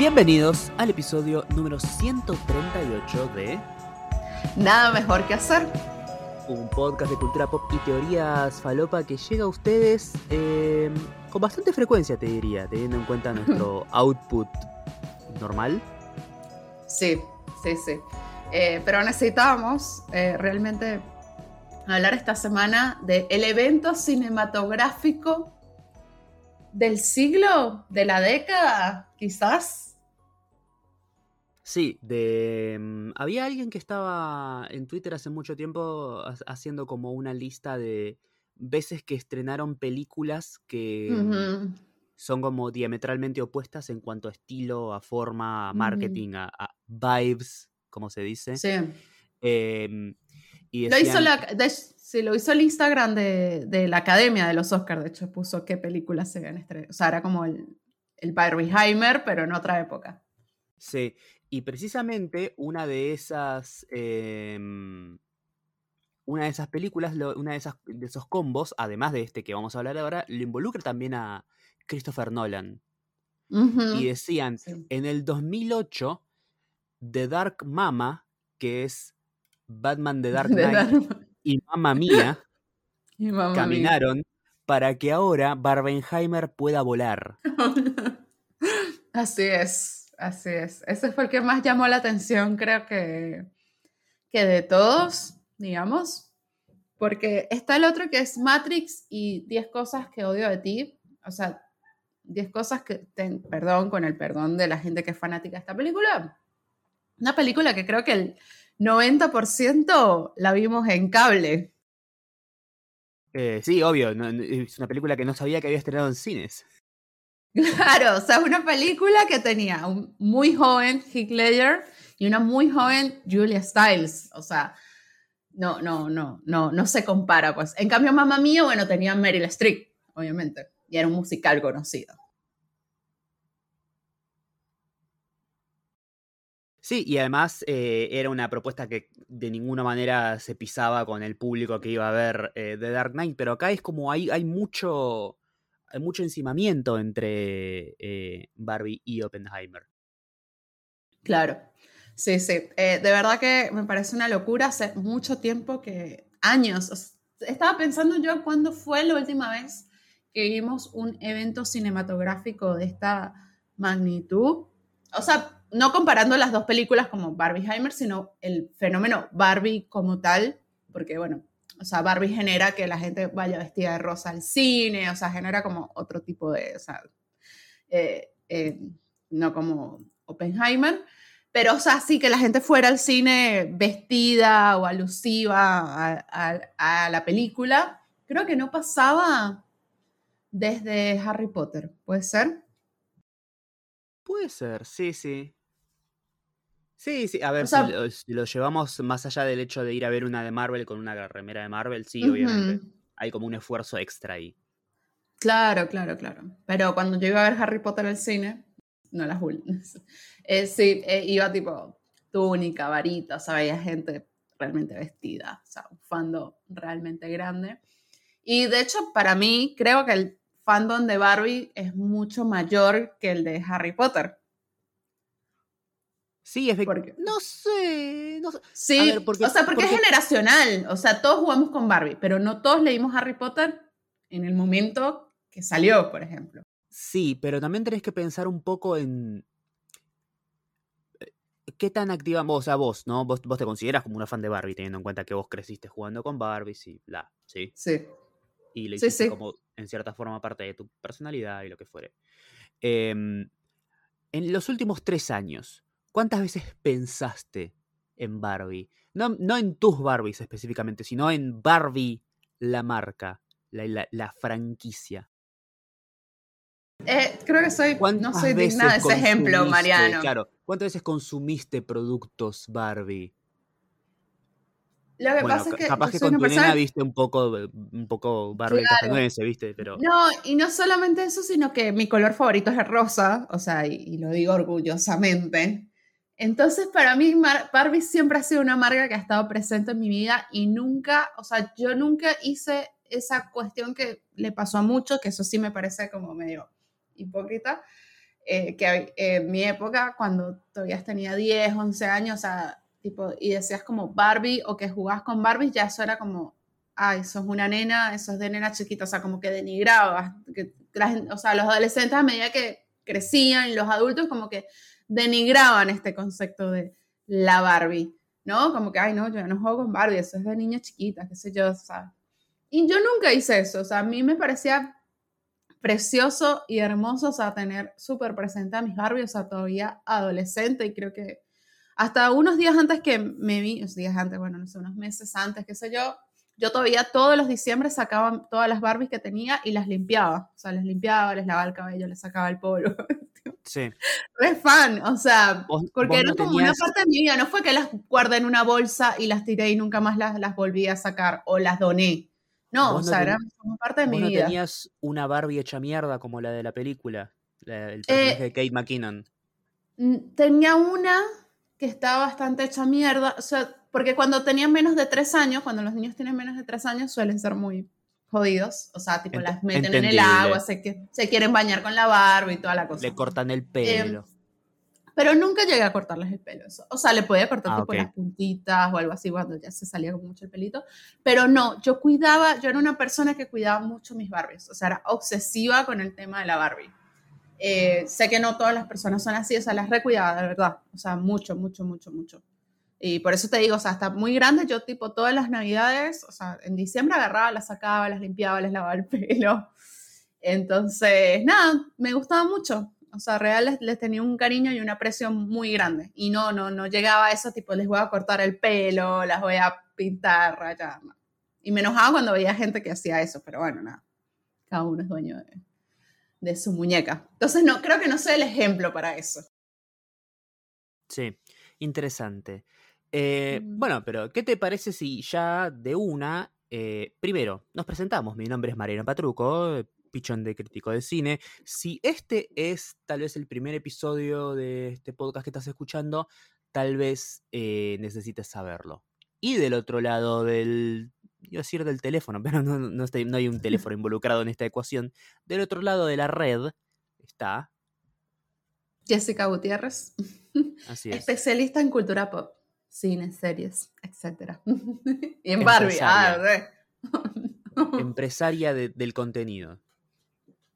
Bienvenidos al episodio número 138 de Nada mejor que hacer. un podcast de cultura pop y teorías falopa que llega a ustedes eh, con bastante frecuencia, te diría, teniendo en cuenta nuestro output normal. Sí, sí, sí. Eh, pero necesitábamos eh, realmente hablar esta semana del evento cinematográfico del siglo, de la década, quizás. Sí, de mm, había alguien que estaba en Twitter hace mucho tiempo ha- haciendo como una lista de veces que estrenaron películas que mm, son como diametralmente opuestas en cuanto a estilo, a forma, a marketing, a, a vibes, como se dice. Sí. Em, y Lo hizo, decían- la, de- sí, lo hizo el Instagram de, de la Academia de los Oscars, de hecho, puso qué películas se habían estrenado. O sea, era como el, el Barbieheimer, pero en otra época. Sí, y precisamente una de esas. em, una de esas películas, lo- una de, esas, de esos combos, además de este que vamos a hablar ahora, lo involucra también a Christopher Nolan. Y decían, Sí. en el 2008, The Dark Mama, que es Batman The Dark De Knight, y Mamma Mía, Y mamá mía. caminaron para que ahora Barbenheimer pueda volar. Así es, así es. Ese fue el que más llamó la atención, creo que, que de todos, digamos. Porque está el otro que es Matrix y 10 cosas que odio de ti. O sea, 10 cosas que, ten- perdón, con el perdón de la gente que es fanática de esta película. Una película que creo que el 90% la vimos en cable. Eh, sí, obvio, no- es una película que no sabía que había estrenado en cines. Claro, o sea, una película que tenía un muy joven Heath Ledger y una muy joven Julia Stiles. O sea, no, no, no, no, no se compara, pues. En cambio, Mamma Mía, bueno, tenía Meryl Streep, obviamente, y era un musical conocido. Sí, y además eh, era una propuesta que de ninguna manera se pisaba con el público que iba a ver eh, The Dark Knight, pero acá es como hay, hay mucho mucho encimamiento entre eh, Barbie y Oppenheimer. Claro, sí, sí. Eh, de verdad que me parece una locura. Hace mucho tiempo que, años, estaba pensando yo cuándo fue la última vez que vimos un evento cinematográfico de esta magnitud. O sea, no comparando las dos películas como Barbieheimer, sino el fenómeno Barbie como tal, porque bueno, o sea, Barbie genera que la gente vaya vestida de rosa al cine, o sea, genera como otro tipo de, o sea, eh, eh, no como Oppenheimer, pero o sea, sí que la gente fuera al cine vestida o alusiva a, la película, creo que no pasaba desde Harry Potter, ¿puede ser? Puede ser, sí, sí. Sí, sí, a ver, O sea- si, lo, si lo llevamos más allá del hecho de ir a ver una de Marvel con una remera de Marvel, sí, obviamente. Hay como un esfuerzo extra ahí. Claro, claro, claro. Pero cuando yo iba a ver Harry Potter al cine, no las Bull. Eh, sí, eh, iba tipo túnica, varita, o sea, veía gente realmente vestida, o sea, un fandom realmente grande. Y de hecho, para mí, creo que el fandom de Barbie es mucho mayor que el de Harry Potter. Sí, efectivamente. Porque- No sé, no sé. Sí, A ver, porque- o sea, porque, porque- es generacional, o sea, todos jugamos con Barbie, pero no todos leímos Harry Potter en el momento que salió, por ejemplo. Sí, pero también tenés que pensar un poco en eh, qué tan activa vos, o sea, vos, ¿no? Vos, vos te consideras como una fan de Barbie, teniendo en cuenta que vos creciste jugando con Barbie, sí, bla, sí. Sí. Y Sí, hiciste sí. como, en cierta forma, parte de tu personalidad y lo que fuere. Em, en los últimos tres años, ¿cuántas veces pensaste en Barbie? No, no en tus Barbies específicamente, sino en Barbie, la marca, la, la- la franquicia. Eh, creo que soy, no ¿Cuántas soy digna de ese ejemplo, Mariano. Claro, ¿cuántas veces consumiste productos Barbie? Lo que Bueno, pasa es que capaz que con tu persona- nena viste un poco, eh, un poco Barbie Claro. ¿viste? Pero No, y no solamente eso, sino que mi color favorito es el rosa, o sea, y, y lo digo orgullosamente. Entonces, para mí, Barbie siempre ha sido una marca que ha estado presente en mi vida y nunca, o sea, yo nunca hice esa cuestión que le pasó a muchos, que eso sí me parece como medio hipócrita, eh, que en mi época, cuando todavía tenía 10, 11 años, o sea, tipo, y decías como Barbie o que jugabas con Barbie, ya eso era como, ay, sos una nena, eso es de nena chiquita, o sea, como que denigrabas, que, o sea, los adolescentes a medida que crecían los adultos como que denigraban este concepto de la Barbie, ¿no? Como que, ay, no, yo no juego con Barbie, eso es de niña chiquita, qué sé yo, ¿sabes? Y yo nunca hice eso, o sea, a mí me parecía precioso y hermoso, o sea, tener súper presente a mis Barbie, o sea, todavía adolescente y creo que hasta unos días antes que me vi, unos días antes, bueno, no sé, unos meses antes, qué sé yo, yo todavía todos los diciembre sacaba todas las Barbies que tenía y las limpiaba, o sea, les limpiaba, les lavaba el cabello, les sacaba el polvo. Sí. Re fan, o sea, porque era como una parte de mi vida, no fue que las guardé en una bolsa y las tiré y nunca más las, las volví a sacar o las doné. No, o sea, era como parte de mi no vida. tenías una Barbie hecha mierda como la de la película? el personaje eh, de Kate McKinnon. Tenía una que estaba bastante hecha mierda, o sea, porque cuando tenían menos de tres años, cuando los niños tienen menos de tres años, suelen ser muy jodidos, o sea, tipo las meten en el agua, se, que, se quieren bañar con la Barbie y toda la cosa. Le cortan el pelo. Em, pero nunca llegué a cortarles el pelo. O sea, le podía cortar ah, tipo las puntitas o algo así cuando ya se salía como mucho el pelito. Pero no, yo cuidaba, yo era una persona que cuidaba mucho mis Barbies. O sea, era obsesiva con el tema de la Barbie. Eh, sé que no todas las personas son así, o sea, las recuidaba, de verdad. O sea, mucho, mucho, mucho, mucho. Y por eso te digo, o sea, hasta muy grande, yo tipo todas las navidades, o sea, en diciembre agarraba, las sacaba, las limpiaba, les lavaba el pelo. Entonces, nada, me gustaba mucho o sea, real les, tenía un cariño y un aprecio muy grande. Y no, no, no llegaba a eso, tipo, les voy a cortar el pelo, las voy a pintar, rayar. Y me enojaba cuando veía gente que hacía eso, pero bueno, nada. Cada uno es dueño de, su muñeca. Entonces, no, creo que no soy el ejemplo para eso. Sí, interesante. Eh, mm. Bueno, pero ¿qué te parece si ya de una, eh, primero, nos presentamos? Mi nombre es Mariano Patruco, pichón de crítico de cine. Si este es tal vez el primer episodio de este podcast que estás escuchando, tal vez eh, necesites saberlo. Y del otro lado del, iba a decir del teléfono, pero no, no, no hay un teléfono involucrado en esta ecuación. Del otro lado de la red está... Jessica Gutiérrez. Así es. Especialista en cultura pop, cine, series, etc. y en Barbie. Ah, Empresaria del contenido.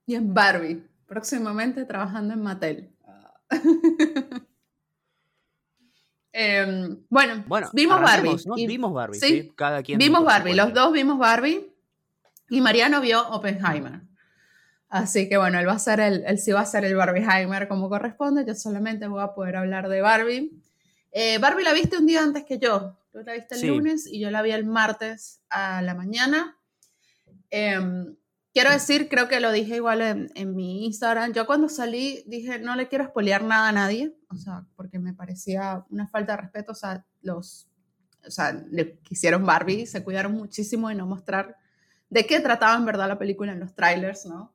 Y en Barbie, próximamente trabajando en Mattel. Em, bueno, vimos Barbie. vimos Barbie, ¿sí? Cada quien. Vimos Barbie, los dos vimos Barbie y Mariano vio Oppenheimer. Así que bueno, él va a ser el, él sí va a ser el Barbieheimer como corresponde. Yo solamente voy a poder hablar de Barbie. Eh, Barbie la viste un día antes que yo. Tú la viste el lunes y yo la vi el martes a la mañana. Eh, quiero decir, creo que lo dije igual en, mi Instagram, yo cuando salí dije, no le quiero espolear nada a nadie, o sea, porque me parecía una falta de respeto, o sea, los, o sea, le quisieron Barbie, se cuidaron muchísimo de no mostrar de qué trataba en verdad la película en los trailers, ¿no?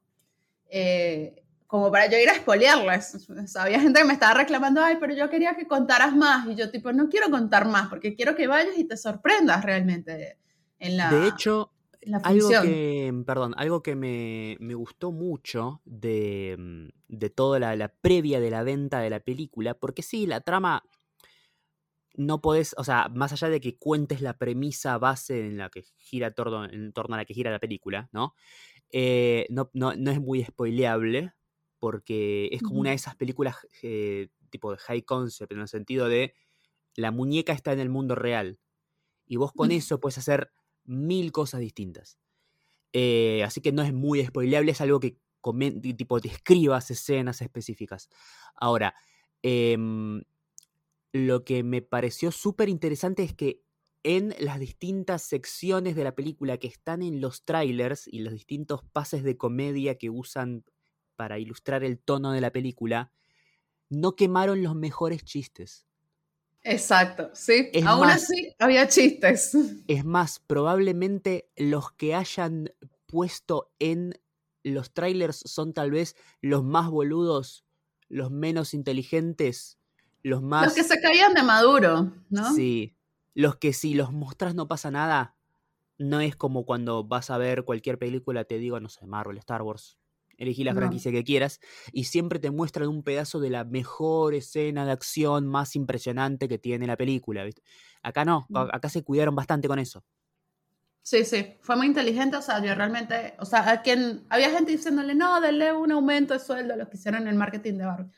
Eh, como para yo ir a espolearles. O sea, había gente que me estaba reclamando, ay, pero yo quería que contaras más. Y yo, tipo, no quiero contar más, porque quiero que vayas y te sorprendas realmente en la... De hecho, algo que, perdón, algo que me, gustó mucho de, mm, de toda la, previa de la venta de la película, porque sí, la trama no podés, o sea, más allá de que cuentes la premisa base en la que gira torno, en torno a la que gira la película, ¿no? Eh, no, no, es muy spoileable, porque es como una de esas películas eh, tipo de high concept, en el sentido de la muñeca está en el mundo real. Y vos con eso puedes hacer mil cosas distintas. Eh, así que no es muy spoileable, es algo que tipo, te escribas escenas específicas. Ahora, em, lo que me pareció súper interesante es que en las distintas secciones de la película que están en los trailers y los distintos pases de comedia que usan para ilustrar el tono de la película, no quemaron los mejores chistes. Exacto, sí. Aún así, había chistes. Es más, probablemente los que hayan puesto en los trailers son tal vez los más boludos, los menos inteligentes, los más... Los que se caían de maduro, ¿no? Sí. Los que si los mostras no pasa nada, no es como cuando vas a ver cualquier película, te digo, no sé, Marvel, Star Wars, elegí la No. franquicia que quieras, y siempre te muestran un pedazo de la mejor escena de acción más impresionante que tiene la película. ¿viste? Acá no, Mm. acá se cuidaron bastante con eso. Sí, sí, fue muy inteligente, o sea, yo realmente, o sea, a quien, había gente diciéndole, no, denle un aumento de sueldo a los que hicieron el marketing de Barbie.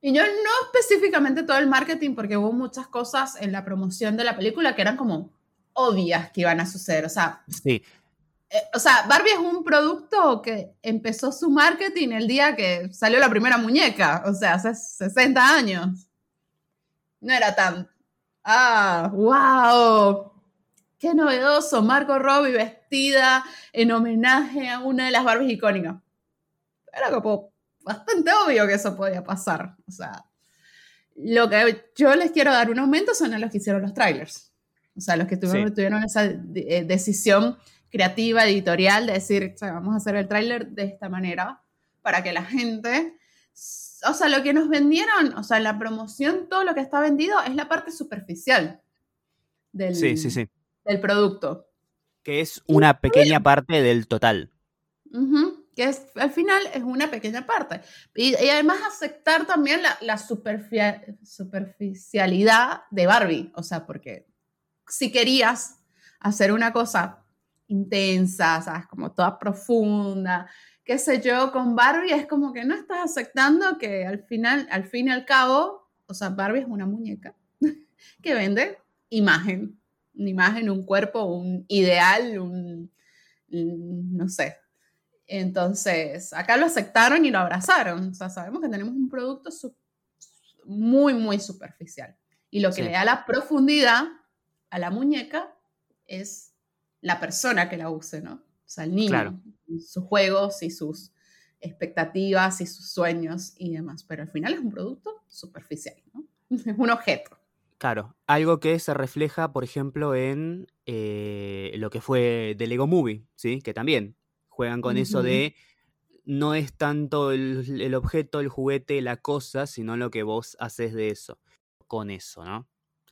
Y yo no específicamente todo el marketing, porque hubo muchas cosas en la promoción de la película que eran como obvias que iban a suceder, o sea, Sí, o sea, Barbie es un producto que empezó su marketing el día que salió la primera muñeca, o sea, hace 60 años. No era tan, ah, wow, qué novedoso, Margot Robbie vestida en homenaje a una de las Barbies icónicas. Era como bastante obvio que eso podía pasar, o sea, lo que yo les quiero dar un aumento son a los que hicieron los trailers. O sea, los que tuvieron, Sí. tuvieron esa eh, decisión creativa, editorial, de decir, "Che, vamos a hacer el tráiler de esta manera para que la gente, o sea, lo que nos vendieron, o sea, la promoción, todo lo que está vendido es la parte superficial del, sí, sí, sí. del producto. Que es una pequeña parte del total. Que es, al final es una pequeña parte. Y, y además aceptar también la, la superficialidad de Barbie. O sea, porque si querías hacer una cosa intensa, ¿sabes? Como toda profunda, qué sé yo, con Barbie es como que no estás aceptando que al final, al fin y al cabo, o sea, Barbie es una muñeca que vende imagen, una imagen, un cuerpo, un ideal, un, no sé. Entonces, acá lo aceptaron y lo abrazaron. O sea, sabemos que tenemos un producto muy, muy superficial. Y lo que Sí. le da la profundidad a la muñeca es la persona que la use, ¿no? O sea, el niño, Claro. sus juegos y sus expectativas y sus sueños y demás. Pero al final es un producto superficial, ¿no? Es un objeto. Claro, algo que se refleja, por ejemplo, en eh, lo que fue The Lego Movie, ¿sí? Que también juegan con eso de no es tanto el, el objeto, el juguete, la cosa, sino lo que vos haces de eso, con eso, ¿no?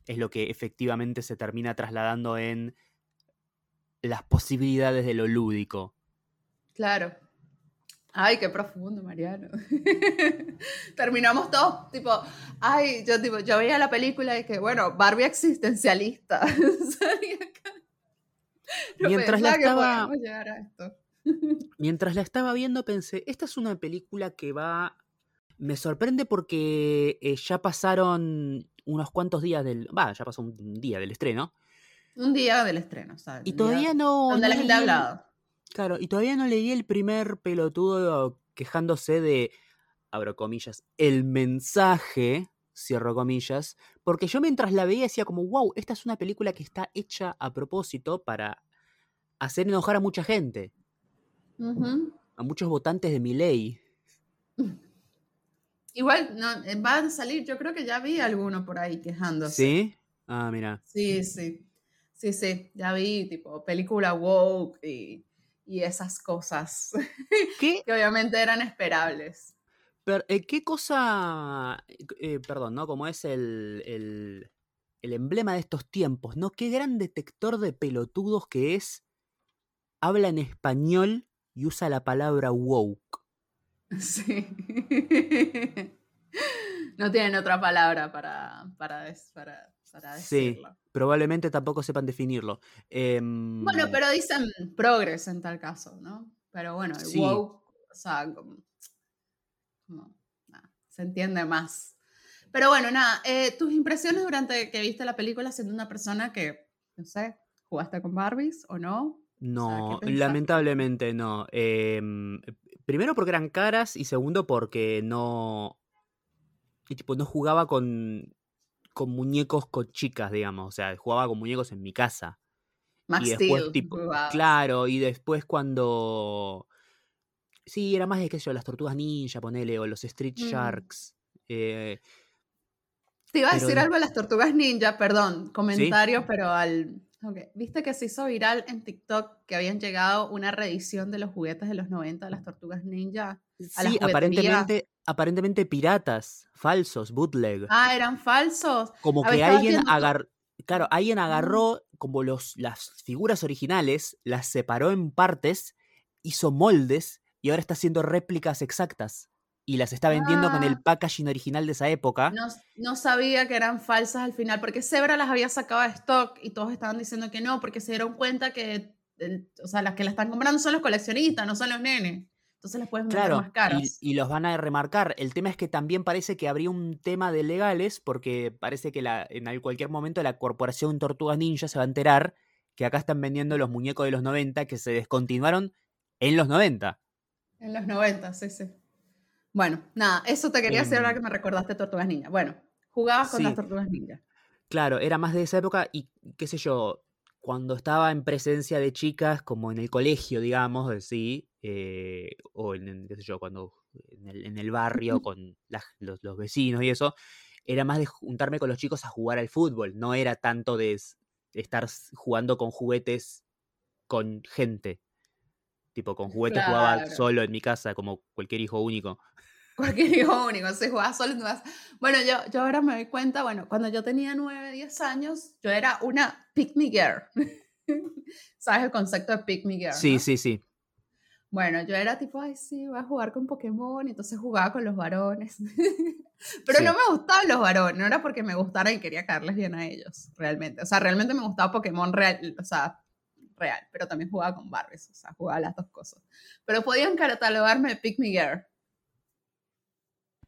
Es lo que efectivamente se termina trasladando en las posibilidades de lo lúdico. Claro. Ay, qué profundo, Mariano. Terminamos todos, tipo, ay, yo tipo, yo veía la película y que, bueno, Barbie existencialista. No Mientras la que estaba- podíamos llegar a esto. Mientras la estaba viendo pensé, esta es una película que va... Me sorprende porque eh, ya pasaron unos cuantos días del... Va, ya pasó un día del estreno. Un día del estreno, ¿sabes? Y todavía no... Donde la no gente ha hablado. Claro, y todavía no leí el primer pelotudo quejándose de, abro comillas, el mensaje, cierro comillas, porque yo mientras la veía decía como, wow, esta es una película que está hecha a propósito para hacer enojar a mucha gente, a muchos votantes de mi ley. Igual no, eh, van a salir, yo creo que ya vi alguno por ahí quejándose. ¿Sí? Ah, mira. Sí, sí. Sí, sí, ya vi, tipo, película woke y, y esas cosas ¿Qué, que obviamente eran esperables. per- eh, qué cosa, eh, perdón, ¿no? Como es el, el, el emblema de estos tiempos, ¿no? Qué gran detector de pelotudos que es, habla en español y usa la palabra woke. Sí. No tienen otra palabra para, para, des- para, para Sí. decirlo. Probablemente tampoco sepan definirlo. Em, Bueno, pero dicen progres en tal caso, ¿no? Pero bueno, el Sí. woke, o sea, como, se entiende más. Pero bueno, nada, eh, tus impresiones durante que viste la película siendo una persona que, no sé, ¿jugaste con Barbies o no? No, lamentablemente no. Em, primero porque eran caras y segundo porque no. y tipo, no jugaba con, con muñecos con chicas, digamos. O sea, jugaba con muñecos en mi casa. Max y después, Steel, tipo, claro, y después cuando. Sí, era más de qué sé yo, las tortugas ninja, ponele, o los Street Mm. Sharks. eh, Te iba a decir algo de las tortugas ninja, perdón, comentario, pero al... ok, Viste que se hizo viral en TikTok que habían llegado una reedición de los juguetes de los 90 de las tortugas ninja. a sí, aparentemente, aparentemente piratas, falsos, bootleg. Ah, eran falsos. como a que alguien agarró, claro, alguien agarró como los, las figuras originales, las separó en partes, hizo moldes y ahora está haciendo réplicas exactas y las está vendiendo con el Ah. packaging original de esa época. No, no sabía que eran falsas al final, porque Zebra las había sacado de stock y todos estaban diciendo que no, porque se dieron cuenta que, o sea, las que la están comprando son los coleccionistas, no son los nenes. Entonces las pueden vender Claro, más caras. y, y los van a remarcar. El tema es que también parece que habría un tema de legales, porque parece que la, en al- cualquier momento la corporación Tortugas Ninja se va a enterar que acá están vendiendo los muñecos de los 90 que se descontinuaron en los 90. En los 90, sí, sí. Bueno, nada, eso te quería decir ahora Em, que me recordaste Tortugas Ninja. Bueno, jugabas con las Tortugas Ninja. claro, era más de esa época y qué sé yo, cuando estaba en presencia de chicas, como en el colegio, digamos, sí, eh, o en, qué sé yo, cuando en el, en el barrio con las- los, los vecinos y eso, era más de juntarme con los chicos a jugar al fútbol, no era tanto de estar jugando con juguetes con gente. Tipo, con juguetes jugaba solo en mi casa, como cualquier hijo único. Cualquier hijo único, se jugaba solo. Bueno, yo, yo ahora me doy cuenta, bueno, cuando yo tenía 9, 10 años, yo era una pick me girl. ¿Sabes el concepto de pick me girl, Sí, no? sí, sí. Bueno, yo era tipo, ay, sí, voy a jugar con Pokémon, y entonces jugaba con los varones. Pero no Sí. me gustaban los varones, no era porque me gustaran y quería caerles bien a ellos, realmente. O sea, realmente me gustaba Pokémon real, o sea, real, pero también jugaba con Barbies, o sea, jugaba las dos cosas. Pero podían catalogarme de Pick Me Girl.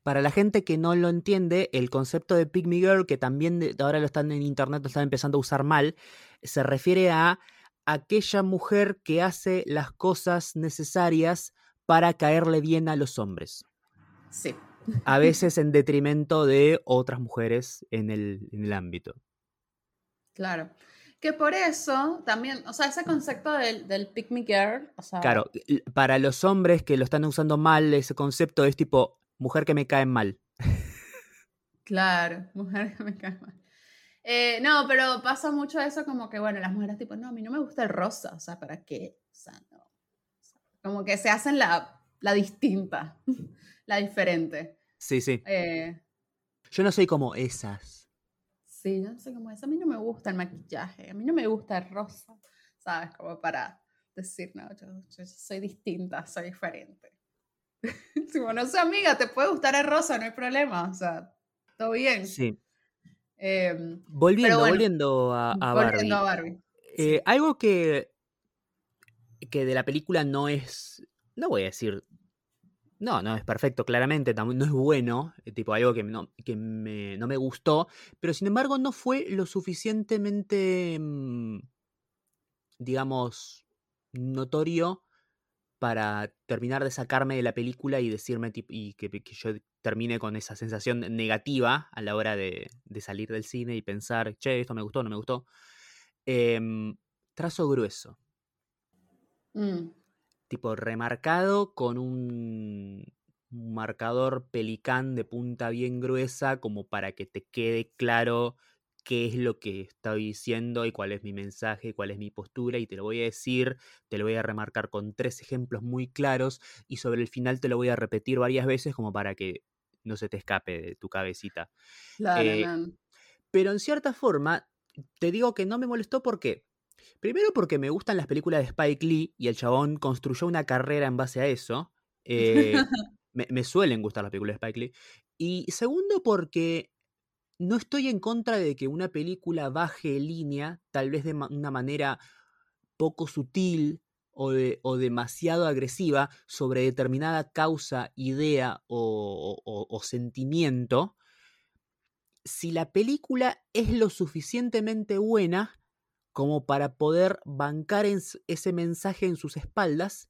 Para la gente que no lo entiende, el concepto de Pick Me Girl, que también ahora lo están en internet, lo están empezando a usar mal, se refiere a aquella mujer que hace las cosas necesarias para caerle bien a los hombres. Sí. A veces en detrimento de otras mujeres en el, en el ámbito. Claro. Que por eso también, o sea, ese concepto del, del pick me girl, o sea, Claro, para los hombres que lo están usando mal, ese concepto es tipo mujer que me cae mal. claro, mujer que me cae mal. Eh, no, pero pasa mucho eso como que, bueno, las mujeres tipo, no, a mí no me gusta el rosa, o sea, ¿para qué? O sea, no. O sea, como que se hacen la, la distinta, la diferente. Sí, sí. Eh, Yo no soy como esas. sí, yo no sé cómo es. A mí no me gusta el maquillaje, a mí no me gusta el rosa, ¿sabes? Como para decir, no, yo, yo soy distinta, soy diferente. Si bueno, soy amiga, te puede gustar el rosa, no hay problema, o sea, todo bien. Sí. Em, Volviendo, bueno, volviendo a, a Barbie. volviendo a Barbie. Eh, Sí. algo que, que de la película no es, no voy a decir, no, no es perfecto, claramente, no es bueno, eh, tipo algo que, no, que me, no me gustó, pero sin embargo no fue lo suficientemente, mm, digamos, notorio para terminar de sacarme de la película y decirme y que, que yo termine con esa sensación negativa a la hora de, de salir del cine y pensar, che, esto me gustó, no me gustó. Em, trazo grueso, Mm, tipo remarcado con un marcador pelicán de punta bien gruesa como para que te quede claro qué es lo que estoy diciendo y cuál es mi mensaje, cuál es mi postura y te lo voy a decir, te lo voy a remarcar con tres ejemplos muy claros y sobre el final te lo voy a repetir varias veces como para que no se te escape de tu cabecita. claro, Eh. Pero en cierta forma, te digo que no me molestó porque, primero porque me gustan las películas de Spike Lee y el chabón construyó una carrera en base a eso. eh, me, me suelen gustar las películas de Spike Lee. Y segundo porque no estoy en contra de que una película baje línea, tal vez de una manera poco sutil o, de- o demasiado agresiva sobre determinada causa, idea o- sentimiento si la película es lo suficientemente buena como para poder bancar ese mensaje en sus espaldas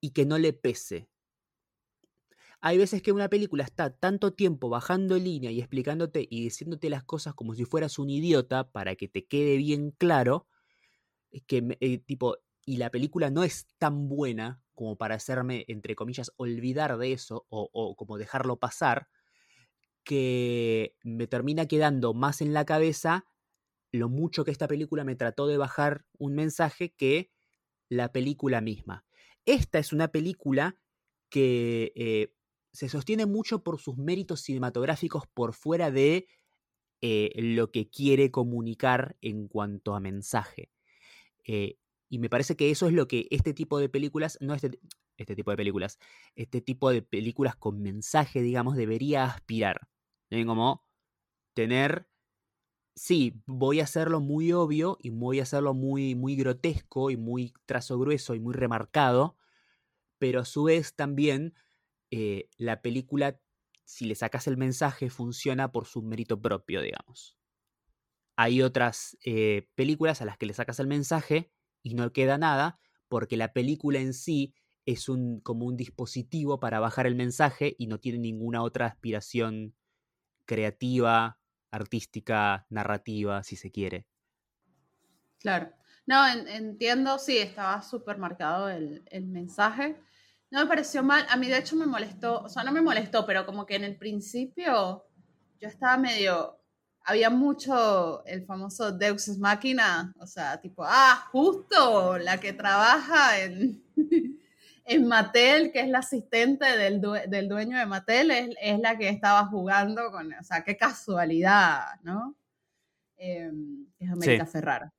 y que no le pese. Hay veces que una película está tanto tiempo bajando línea y explicándote y diciéndote las cosas como si fueras un idiota para que te quede bien claro, que eh, tipo, y la película no es tan buena como para hacerme, entre comillas, olvidar de eso o, o como dejarlo pasar, que me termina quedando más en la cabeza lo mucho que esta película me trató de bajar un mensaje que la película misma. Esta es una película que eh, se sostiene mucho por sus méritos cinematográficos por fuera de eh, lo que quiere comunicar en cuanto a mensaje. Eh, Y me parece que eso es lo que este tipo de películas, no este, este tipo de películas, este tipo de películas con mensaje, digamos, debería aspirar. Como tener, sí, voy a hacerlo muy obvio y voy a hacerlo muy, muy grotesco y muy trazo grueso y muy remarcado, pero a su vez también eh, la película, si le sacas el mensaje, funciona por su mérito propio, digamos. Hay otras eh, películas a las que le sacas el mensaje y no queda nada, porque la película en sí es un, como un dispositivo para bajar el mensaje y no tiene ninguna otra aspiración creativa, artística, narrativa, si se quiere. Claro. No, entiendo, sí, estaba súper marcado el, el, mensaje. No me pareció mal, a mí de hecho me molestó, o sea, no me molestó, pero como que en el principio yo estaba medio, había mucho el famoso Deus Ex Machina, o sea, tipo, ah, justo la que trabaja en, en Mattel, que es la asistente del, del dueño de Mattel, es, es, la que estaba jugando con, o sea, qué casualidad, ¿no? Eh, es América Ferrara.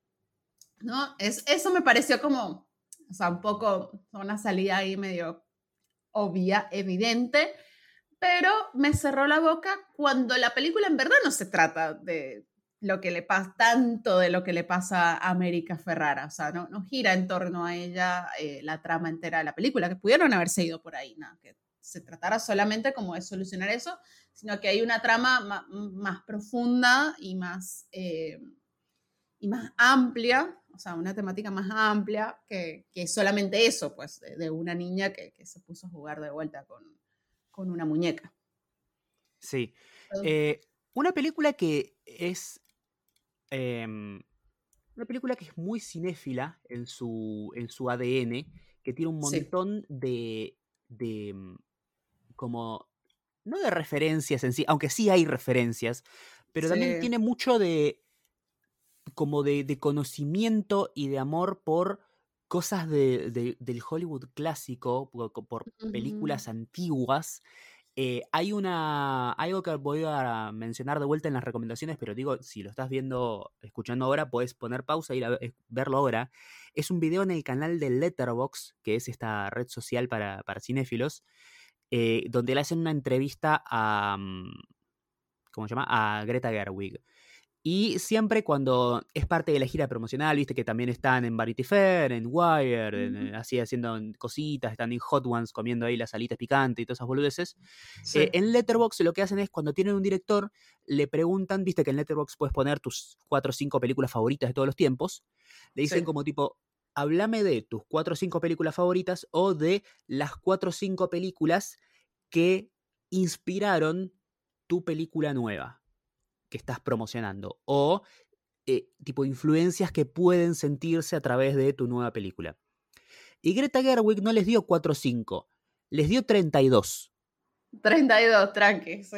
¿No? Es, eso me pareció como, o sea, un poco una salida ahí medio obvia, evidente, pero me cerró la boca cuando la película en verdad no se trata de lo que le pasa, tanto de lo que le pasa a América Ferrara, o sea, no, no gira en torno a ella eh, la trama entera de la película, que pudieron haberse ido por ahí, nada, que se tratara solamente como de solucionar eso, sino que hay una trama más, profunda y más, eh, y más amplia, o sea, una temática más amplia que, que solamente eso, pues, de, una niña que, que se puso a jugar de vuelta con, con una muñeca. Sí. Eh, una película que es. Em, una película que es muy cinéfila en su, en su ADN, que tiene un montón de. de. Mm, como. no de referencias en sí, aunque sí hay referencias, pero también tiene mucho de. Como de, de conocimiento y de amor por cosas de, del Hollywood clásico, por, películas antiguas. Eh, hay una. algo que voy a mencionar de vuelta en las recomendaciones, pero digo, si lo estás viendo, escuchando ahora, puedes poner pausa e ir a verlo ahora. Es un video en el canal de Letterbox, que es esta red social para, para cinéfilos, eh, donde le hacen una entrevista a. Mm, ¿Cómo se llama? A Greta Gerwig. Y siempre cuando es parte de la gira promocional, viste que también están en Vanity Fair, en Wire, así haciendo cositas, están en Hot Ones comiendo ahí las alitas picantes y todas esas boludeces. Eh, en Letterboxd lo que hacen es cuando tienen un director, le preguntan, viste que en Letterboxd puedes poner tus cuatro o cinco películas favoritas de todos los tiempos. Le dicen como tipo, háblame de tus cuatro o cinco películas favoritas o de las cuatro o cinco películas que inspiraron tu película nueva que estás promocionando o eh, tipo influencias que pueden sentirse a través de tu nueva película. Y Greta Gerwig no les dio 4 o 5, les dio 32. 32, tranqui, sí.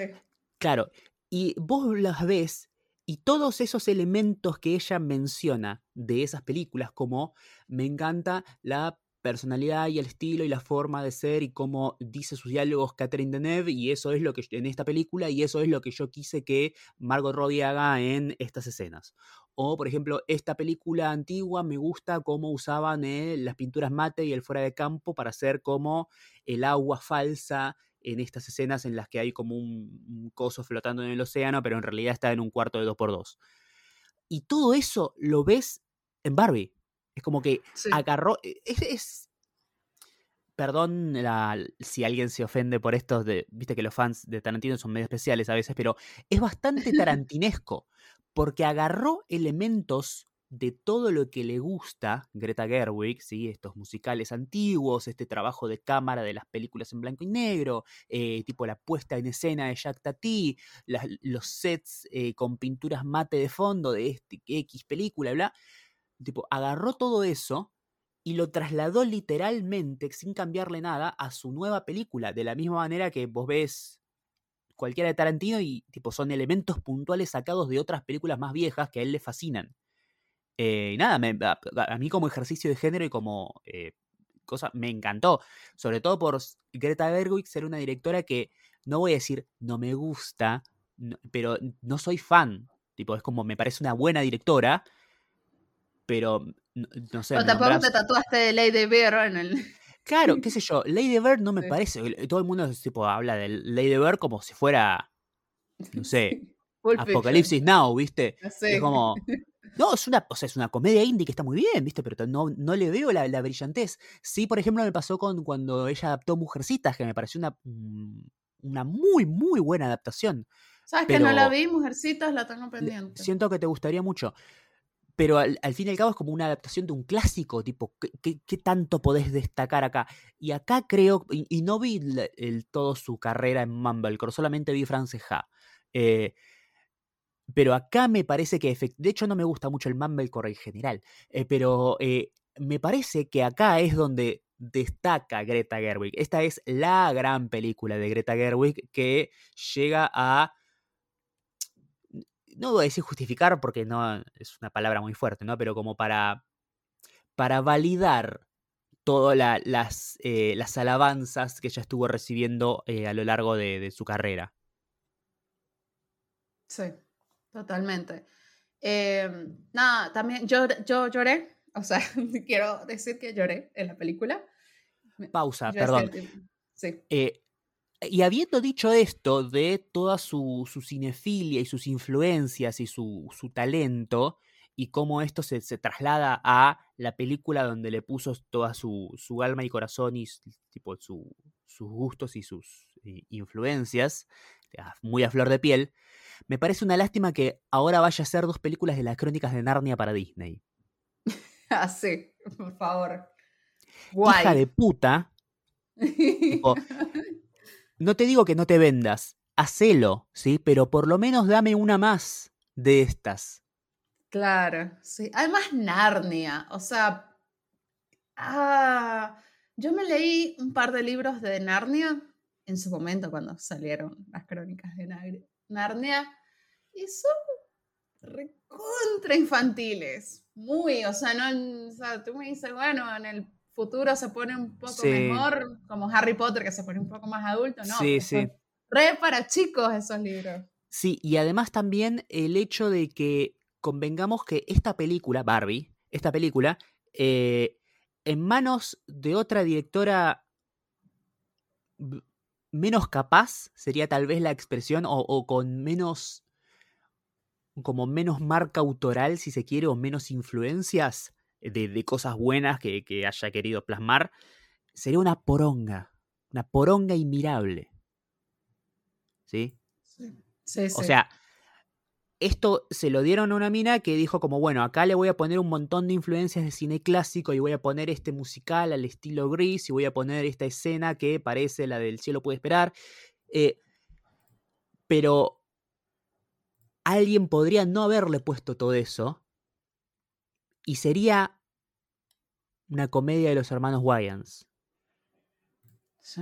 Claro, y vos las ves y todos esos elementos que ella menciona de esas películas, como me encanta la personalidad y el estilo y la forma de ser y cómo dice sus diálogos Catherine Deneuve y eso es lo que en esta película y eso es lo que yo quise que Margot Robbie haga en estas escenas. O, por ejemplo, esta película antigua me gusta cómo usaban eh, las pinturas mate y el fuera de campo para hacer como el agua falsa en estas escenas en las que hay como un, un coso flotando en el océano, pero en realidad está en un cuarto de 2x2. Y todo eso lo ves en Barbie. Es como que agarró. E, es, perdón si alguien se ofende por esto, de, viste que los fans de Tarantino son medio especiales a veces, pero es bastante tarantinesco, porque agarró elementos de todo lo que le gusta Greta Gerwig, ¿sí? estos musicales antiguos, este trabajo de cámara de las películas en blanco y negro, eh, tipo la puesta en escena de Jacques Tati, los sets eh, con pinturas mate de fondo de este X película, bla tipo, agarró todo eso y lo trasladó literalmente, sin cambiarle nada, a su nueva película. De la misma manera que vos ves cualquiera de Tarantino y tipo, son elementos puntuales sacados de otras películas más viejas que a él le fascinan. Eh, nada, a, mí como ejercicio de género y como eh, cosa, me encantó. Sobre todo por Greta Gerwig ser una directora que, no voy a decir no me gusta, pero no soy fan. Tipo, es como me parece una buena directora, pero no, sé. O tampoco te tatuaste de Lady Bird en el. Claro, qué sé yo, Lady Bird no me parece. Todo el mundo tipo, habla de Lady Bird como si fuera, no sé, Apocalipsis Now, ¿viste? Es como. No, es una, o sea, es una comedia indie que está muy bien, ¿viste? Pero no, no le veo la, la, brillantez. Sí, por ejemplo, me pasó con cuando ella adaptó Mujercitas, que me pareció una, mm, una muy, muy buena adaptación. ¿Sabes que no la vi, Mujercitas? La tengo pendiente. Siento que te gustaría mucho. Pero al, fin y al cabo es como una adaptación de un clásico, tipo, ¿qué, qué, tanto podés destacar acá? Y acá creo, y, no vi el, todo su carrera en Mumblecore, solamente vi Franceja. Eh, pero acá me parece que, de hecho no me gusta mucho el Mumblecore en general, eh, pero eh, me parece que acá es donde destaca Greta Gerwig. Esta es la gran película de Greta Gerwig que llega a no voy a decir justificar porque no es una palabra muy fuerte, ¿no? Pero como para, para validar todas las, eh, las alabanzas que ella estuvo recibiendo a lo largo de, su carrera. Sí. Totalmente. Em, nada, también yo, yo lloré, o sea, quiero decir que lloré en la película. Pausa, perdón. Sí. Eh, y habiendo dicho esto de toda su, su cinefilia y sus influencias y su, su talento, y cómo esto se, se, traslada a la película donde le puso toda su, su alma y corazón y tipo, su, sus gustos y sus influencias, muy a flor de piel, me parece una lástima que ahora vaya a ser dos películas de las crónicas de Narnia para Disney. ah, sí, por favor. Hija de puta. no te digo que no te vendas, hacelo, ¿sí? Pero por lo menos dame una más de estas. Claro, sí. Además, Narnia, o sea. Ah, yo me leí un par de libros de Narnia en su momento cuando salieron las crónicas de Narnia y son recontra infantiles. Muy, o sea, no, o sea, tú me dices, bueno, en el futuro se pone un poco mejor, como Harry Potter, que se pone un poco más adulto, ¿no? Sí, sí. Re para chicos esos libros. Sí, y además también el hecho de que convengamos que esta película, Barbie, esta película, eh, en manos de otra directora menos capaz, sería tal vez la expresión, o, con menos, como menos marca autoral, si se quiere, o menos influencias de, cosas buenas que, haya querido plasmar, sería una poronga, una poronga inmirable. ¿Sí? Sí, sí. O sea, esto se lo dieron a una mina que dijo como, bueno, acá le voy a poner un montón de influencias de cine clásico y voy a poner este musical al estilo gris y voy a poner esta escena que parece la del cielo puede esperar. Eh, pero alguien podría no haberle puesto todo eso y sería una comedia de los hermanos Wayans. Sí.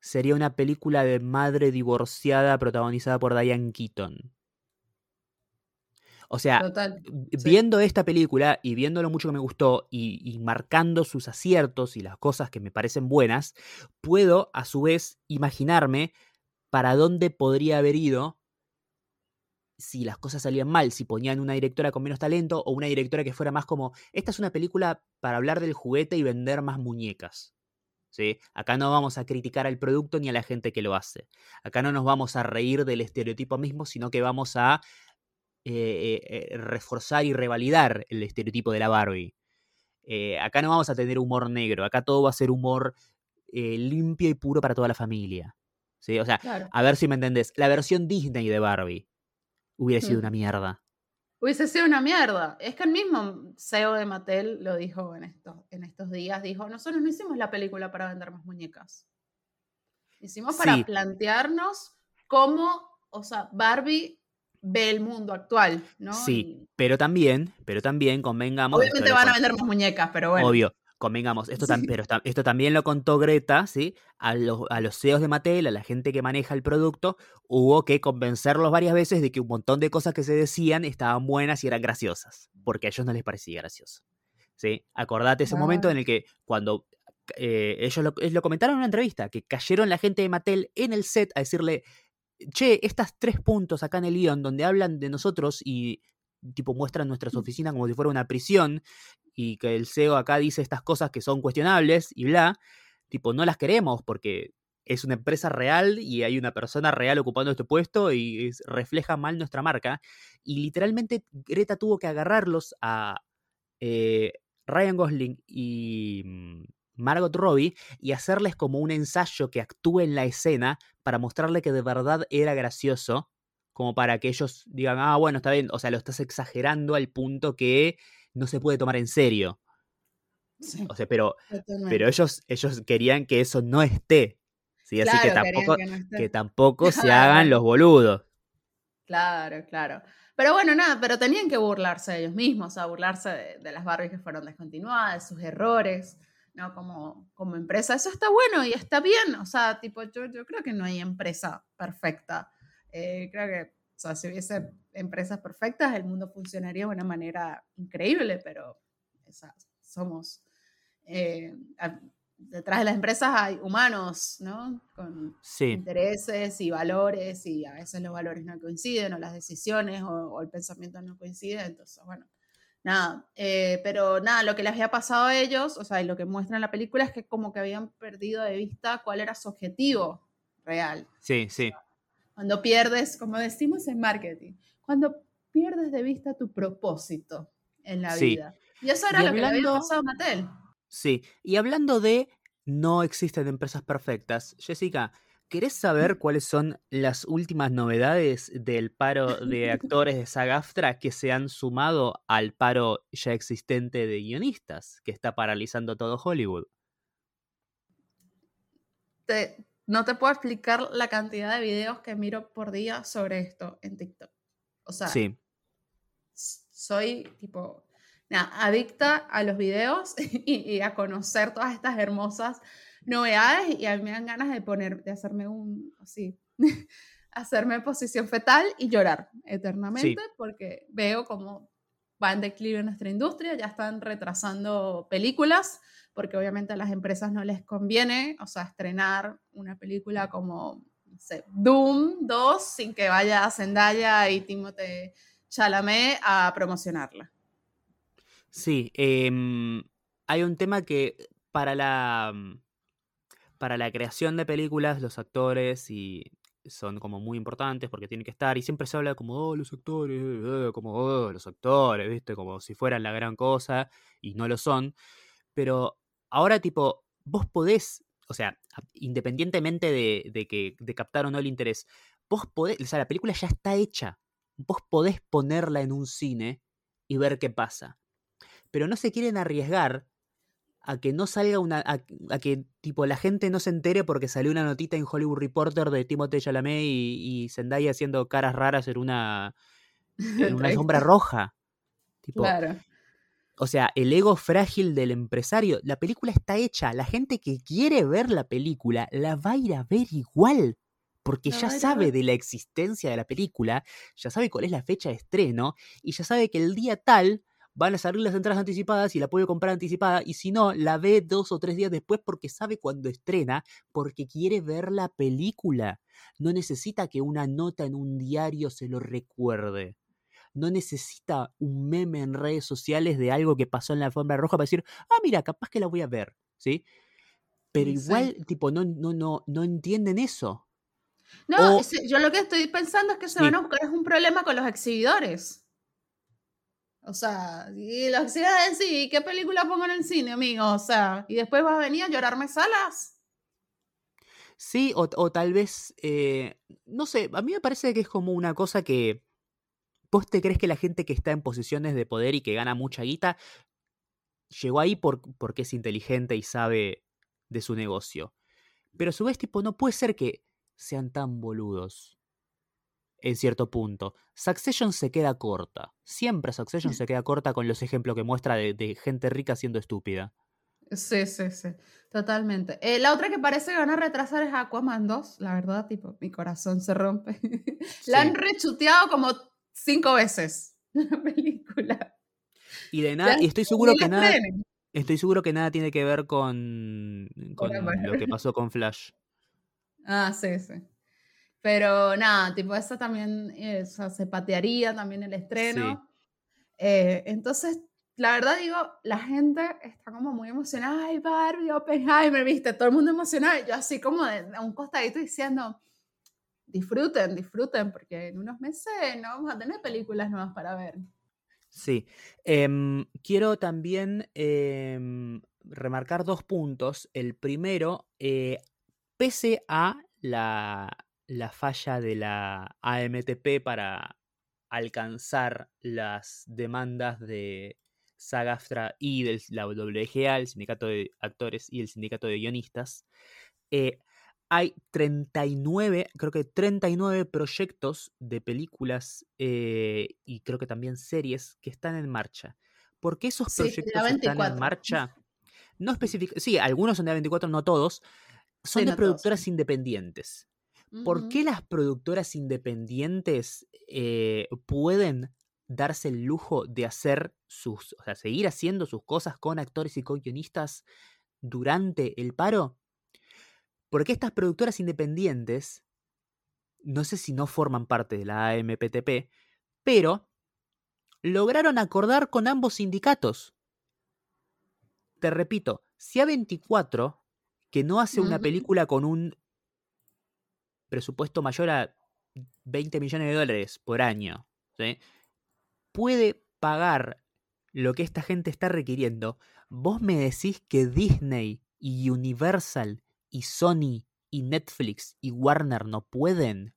Sería una película de madre divorciada protagonizada por Diane Keaton. O sea, viendo esta película y viendo lo mucho que me gustó y, marcando sus aciertos y las cosas que me parecen buenas, puedo a su vez imaginarme para dónde podría haber ido si las cosas salían mal, si ponían una directora con menos talento o una directora que fuera más como, esta es una película para hablar del juguete y vender más muñecas. ¿Sí? Acá no vamos a criticar al producto ni a la gente que lo hace. Acá no nos vamos a reír del estereotipo mismo, sino que vamos a eh, eh, reforzar y revalidar el estereotipo de la Barbie. Eh, acá no vamos a tener humor negro, acá todo va a ser humor limpio y puro para toda la familia. ¿sí? O sea, a ver si me entendés, la versión Disney de Barbie hubiera sido una mierda. Hubiese sido una mierda. Es que el mismo CEO de Mattel lo dijo en estos, en estos días, dijo, nosotros no hicimos la película para vender más muñecas. Hicimos para plantearnos cómo, o sea, Barbie ve el mundo actual, ¿no? Sí, pero también, pero también convengamos. Obviamente van a vender más muñecas, pero bueno. Obvio, convengamos, esto, pero esto también lo contó Greta, ¿sí? A los, a los CEOs de Mattel, a la gente que maneja el producto, hubo que convencerlos varias veces de que un montón de cosas que se decían estaban buenas y eran graciosas, porque a ellos no les parecía gracioso. ¿Sí? Acordate ese momento en el que cuando eh, ellos lo, lo, comentaron en una entrevista, que cayeron la gente de Mattel en el set a decirle, che, estas tres puntos acá en el guion donde hablan de nosotros y tipo muestran nuestras Mm. oficinas como si fuera una prisión y que el CEO acá dice estas cosas que son cuestionables y bla, tipo, no las queremos porque es una empresa real y hay una persona real ocupando este puesto y refleja mal nuestra marca. Y literalmente Greta tuvo que agarrarlos a eh, Ryan Gosling y mm, Margot Robbie y hacerles como un ensayo que actúe en la escena para mostrarle que de verdad era gracioso, como para que ellos digan, ah, bueno, está bien, o sea, lo estás exagerando al punto que no se puede tomar en serio. Sí, O sea, pero, totalmente. pero ellos, ellos querían que eso no esté. ¿sí? Así que tampoco, que no esté. que tampoco se hagan los boludos. Claro, claro. Pero bueno, nada, pero tenían que burlarse de ellos mismos, o sea, burlarse de, de las Barbies que fueron descontinuadas, de sus errores, ¿no? Como, como empresa. Eso está bueno y está bien. O sea, tipo, yo, yo creo que no hay empresa perfecta. Eh, creo que, o sea, si hubiese empresas perfectas, el mundo funcionaría de una manera increíble, pero o sea, somos... eh, a- detrás de las empresas hay humanos, ¿no? Con, Sí, intereses y valores y a veces los valores no coinciden o las decisiones o, o el pensamiento no coincide, entonces bueno, nada, eh, pero nada, lo que les había pasado a ellos, o sea, y lo que muestra en la película es que como que habían perdido de vista cuál era su objetivo real. sí, sí. Cuando pierdes, como decimos en marketing, cuando pierdes de vista tu propósito en la Sí. vida. Y eso era Y lo que le había pasado a Mattel. Sí, y hablando de no existen empresas perfectas, Jessica, ¿querés saber cuáles son las últimas novedades del paro de actores de SAG-AFTRA que se han sumado al paro ya existente de guionistas que está paralizando todo Hollywood? te- no te puedo explicar la cantidad de videos que miro por día sobre esto en TikTok. O sea, Sí, soy tipo, nada, adicta a los videos y, y a conocer todas estas hermosas novedades y a mí me dan ganas de poner, de hacerme un, así, hacerme posición fetal y llorar eternamente porque veo cómo va en declive nuestra industria, ya están retrasando películas porque obviamente a las empresas no les conviene, o sea, estrenar una película como, sé, Doom 2 sin que vaya Zendaya y Timothée Chalamet a promocionarla. sí. em, hay un tema que para la, para la creación de películas, los actores y son como muy importantes porque tienen que estar y siempre se habla como, oh, los actores, eh, como, oh, los actores, ¿viste? Como si fueran la gran cosa y no lo son. Pero ahora, tipo, vos podés, o sea, independientemente de, de que de captar o no el interés, vos podés, o sea, la película ya está hecha. Vos podés ponerla en un cine y ver qué pasa. Pero no se quieren arriesgar a que no salga una. a, a que tipo la gente no se entere porque salió una notita en Hollywood Reporter de Timothée Chalamet y, y Zendaya haciendo caras raras en una. en una sombra roja. Tipo, Claro. O sea, el ego frágil del empresario. La película está hecha. La gente que quiere ver la película la va a ir a ver igual. Porque La ya sabe de la existencia de la película, ya sabe cuál es la fecha de estreno y ya sabe que el día tal van a salir las entradas anticipadas y la puede comprar anticipada y si no, la ve dos o tres días después porque sabe cuándo estrena, porque quiere ver la película. No necesita que una nota en un diario se lo recuerde no necesita un meme en redes sociales de algo que pasó en la alfombra roja para decir, ah, mira, capaz que la voy a ver, ¿sí? Pero Sí. igual, tipo, no, no, no, no entienden eso. No, O- yo lo que estoy pensando es que se Sí. van a buscar es un problema con los exhibidores. O sea, y los exhibidores sí, ¿qué película pongo en el cine, amigo? O sea, y después vas a venir a llorarme salas. Sí, o, o tal vez, eh, no sé, a mí me parece que es como una cosa que vos te crees que la gente que está en posiciones de poder y que gana mucha guita llegó ahí por, porque es inteligente y sabe de su negocio. Pero a su vez, tipo, no puede ser que sean tan boludos. En cierto punto. Succession se queda corta. Siempre Succession se queda corta con los ejemplos que muestra de, de gente rica siendo estúpida. Sí, sí, sí, totalmente. Eh, la otra que parece que van a retrasar es Aquaman 2, la verdad, tipo, mi corazón se rompe. La han rechuteado como cinco veces la película. Y de nada, y estoy seguro que nada, estoy seguro que nada tiene que ver con, con lo que pasó con Flash. Ah, sí, sí. Pero nada, tipo, esa también eh, o sea, se patearía también el estreno. Eh, entonces, la verdad digo, la gente está como muy emocionada, ay Barbie, Oppenheimer, viste, todo el mundo emocionado, yo así como de, un costadito diciendo, disfruten, disfruten, porque en unos meses no vamos a tener películas nuevas para ver. Sí, em, quiero también em, remarcar dos puntos. El primero, eh, pese a la, la falla de la AMTP para alcanzar las demandas de SAGAFTRA y de la WGA, el Sindicato de Actores y el Sindicato de Guionistas, eh, hay 39, creo que 39 proyectos de películas eh, y creo que también series que están en marcha. ¿Por qué esos proyectos están en marcha? No específicamente, sí, algunos son de A24, no todos. Son de productoras independientes. ¿Por qué las productoras independientes eh, pueden darse el lujo de hacer sus, o sea, seguir haciendo sus cosas con actores y con guionistas durante el paro? Porque estas productoras independientes, no sé si no forman parte de la AMPTP, pero lograron acordar con ambos sindicatos. Te repito, si A24, que no hace una película con un presupuesto mayor a 20 millones de dólares por año, puede pagar lo que esta gente está requiriendo, vos me decís que Disney y Universal y Sony y Netflix y Warner no pueden.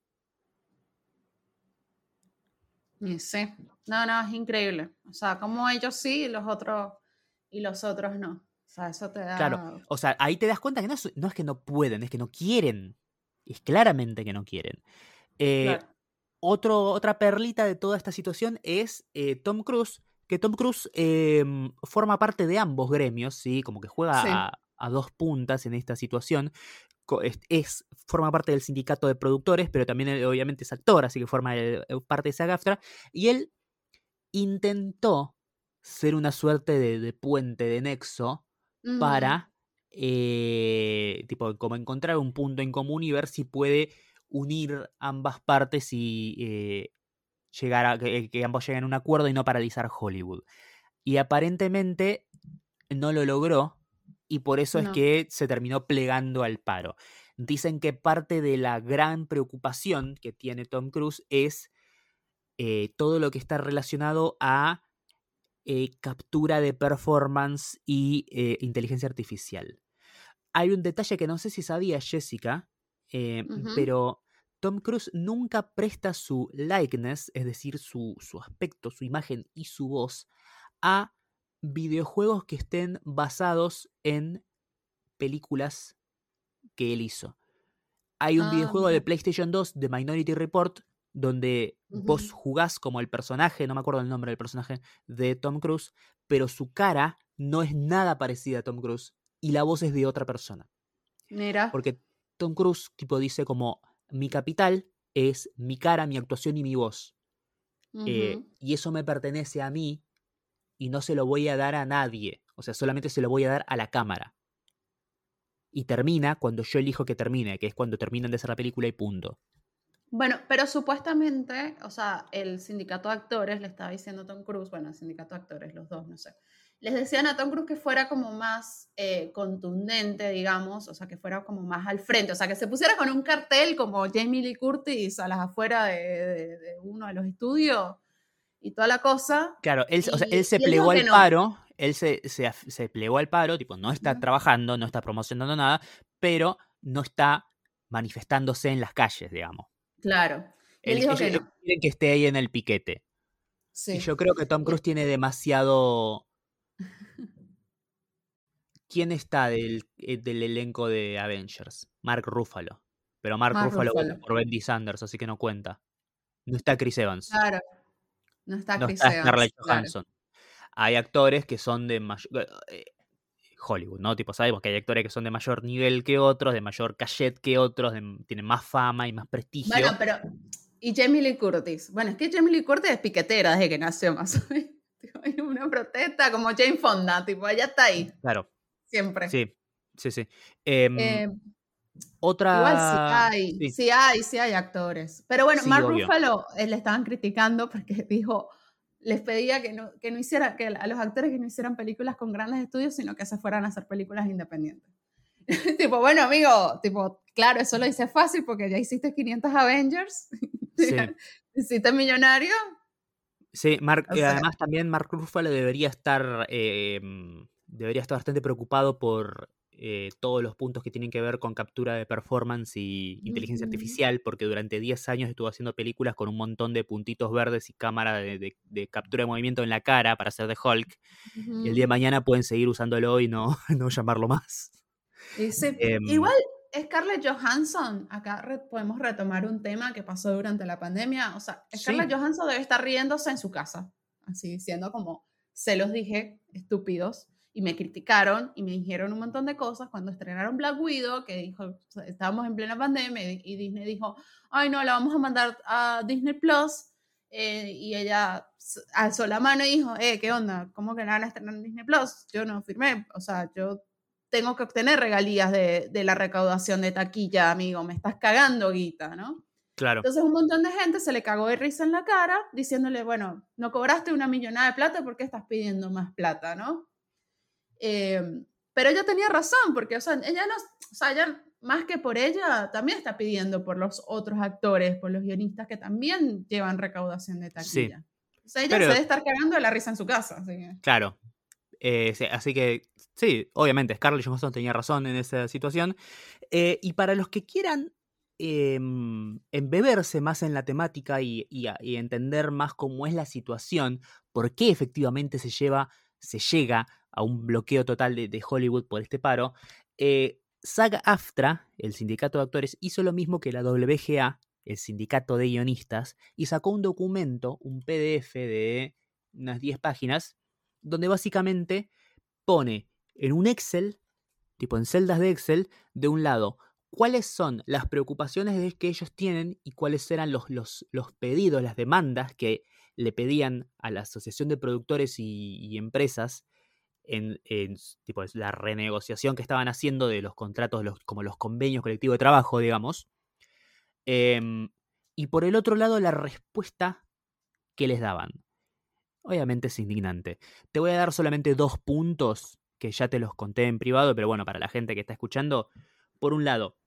Sí, no, no, es increíble. O sea, como ellos sí y los otros, y los otros no. O sea, eso te da... Claro, o sea, ahí te das cuenta que no es, no es que no pueden, es que no quieren. Es claramente que no quieren. Eh, otra perlita de toda esta situación es eh, Tom Cruise, que Tom Cruise em, forma parte de ambos gremios, ¿sí? Como que juega a, dos puntas en esta situación. Es, forma parte del sindicato de productores, pero también eh, obviamente es actor, así que forma parte de esa GAFTRA. Y él intentó ser una suerte de, puente, de nexo, para eh, tipo, como encontrar un punto en común y ver si puede unir ambas partes y eh, llegar a que, ambos lleguen a un acuerdo y no paralizar Hollywood. Y aparentemente no lo logró y por eso es que se terminó plegando al paro. Dicen que parte de la gran preocupación que tiene Tom Cruise es eh, todo lo que está relacionado a eh, captura de performance y eh, inteligencia artificial. Hay un detalle que no sé si sabía Jessica, pero Tom Cruise nunca presta su likeness, es decir, su, su, aspecto, su imagen y su voz, a videojuegos que estén basados en películas que él hizo. Hay un ah, videojuego de PlayStation 2 de Minority Report donde vos jugás como el personaje, no me acuerdo el nombre del personaje, de Tom Cruise, pero su cara no es nada parecida a Tom Cruise y la voz es de otra persona. Mira. Porque Tom Cruise tipo dice como mi capital es mi cara, mi actuación y mi voz. Eh, y eso me pertenece a mí y no se lo voy a dar a nadie. O sea, solamente se lo voy a dar a la cámara. Y termina cuando yo elijo que termine, que es cuando terminan de hacer la película y punto. Bueno, pero supuestamente, o sea, el sindicato de actores le estaba diciendo a Tom Cruise, bueno, el sindicato de actores, los dos, no sé, les decían a Tom Cruise que fuera como más eh, contundente, digamos, o sea, que fuera como más al frente, o sea, que se pusiera con un cartel como Jamie Lee Curtis a las afueras de, uno de los estudios y toda la cosa. Claro, él, o sea, él se plegó al paro, él se, se, plegó al paro, tipo, no está trabajando, no está promocionando nada, pero no está manifestándose en las calles, digamos. Claro. Él, dijo que no. quieren que esté ahí en el piquete. Sí. Y yo creo que Tom Cruise tiene demasiado. ¿Quién está del, eh, del elenco de Avengers? Mark Ruffalo. Pero Mark, Ruffalo, por Bendy Sanders, así que no cuenta. No está Chris Evans. Claro. No está Chris está Scarlett Johansson. Hay actores que son de mayor. Eh, Hollywood, ¿no? Tipo, sabemos que hay actores que son de mayor nivel que otros, de mayor cachet que otros, tienen más fama y más prestigio. Bueno, pero. ¿Y Jamie Lee Curtis? Bueno, es que Jamie Lee Curtis es piquetera desde que nació más o menos. Hay una protesta como Jane Fonda, tipo, ella está ahí. Claro. Siempre. Sí, sí, sí. Em, eh, otra. Igual sí hay, sí. hay, sí hay actores. Pero bueno, Mark Ruffalo eh, le estaban criticando porque dijo les pedía que no, que no hiciera, que a los actores que no hicieran películas con grandes estudios, sino que se fueran a hacer películas independientes. tipo, bueno, amigo, tipo, claro, eso lo hice fácil porque ya hiciste 500 Avengers, sí. hiciste millonario. Sí, Mark, además también Mark Ruffalo debería estar, eh, debería estar bastante preocupado por eh, todos los puntos que tienen que ver con captura de performance y inteligencia artificial, porque durante 10 años estuvo haciendo películas con un montón de puntitos verdes y cámara de, captura de movimiento en la cara para hacer de Hulk. Y el día de mañana pueden seguir usándolo y no, no llamarlo más. Em, igual Scarlett Johansson, acá podemos retomar un tema que pasó durante la pandemia. O sea, Scarlett Johansson debe estar riéndose en su casa, así diciendo como, se los dije, estúpidos y me criticaron y me dijeron un montón de cosas cuando estrenaron Black Widow, que dijo, estábamos en plena pandemia y Disney dijo, ay no, la vamos a mandar a Disney Plus. Eh, y ella alzó la mano y dijo, eh, ¿qué onda? ¿Cómo que la van a estrenar en Disney Plus? Yo no firmé, o sea, yo tengo que obtener regalías de, de la recaudación de taquilla, amigo, me estás cagando, guita, ¿no? Claro. Entonces un montón de gente se le cagó de risa en la cara diciéndole, bueno, no cobraste una millonada de plata, ¿por qué estás pidiendo más plata, no? Em, pero ella tenía razón, porque, o sea, ella no, o sea, ella, más que por ella, también está pidiendo por los otros actores, por los guionistas que también llevan recaudación de taquilla. O sea, ella se debe estar cagando de la risa en su casa. Así que. Claro. Eh, así que, sí, obviamente, Scarlett Johansson tenía razón en esa situación. Eh, y para los que quieran em, embeberse más en la temática y, y, entender más cómo es la situación, por qué efectivamente se lleva, se llega a un bloqueo total de, Hollywood por este paro, eh, SAG-AFTRA, el sindicato de actores, hizo lo mismo que la WGA, el sindicato de guionistas, y sacó un documento, un PDF de unas 10 páginas, donde básicamente pone en un Excel, tipo en celdas de Excel, de un lado, cuáles son las preocupaciones que ellos tienen y cuáles eran los, los, los pedidos, las demandas que le pedían a la Asociación de Productores y Empresas en, tipo, la renegociación que estaban haciendo de los contratos, los, como los convenios colectivos de trabajo, digamos. Em, y por el otro lado, la respuesta que les daban. Obviamente es indignante. Te voy a dar solamente dos puntos que ya te los conté en privado, pero bueno, para la gente que está escuchando. Por un lado,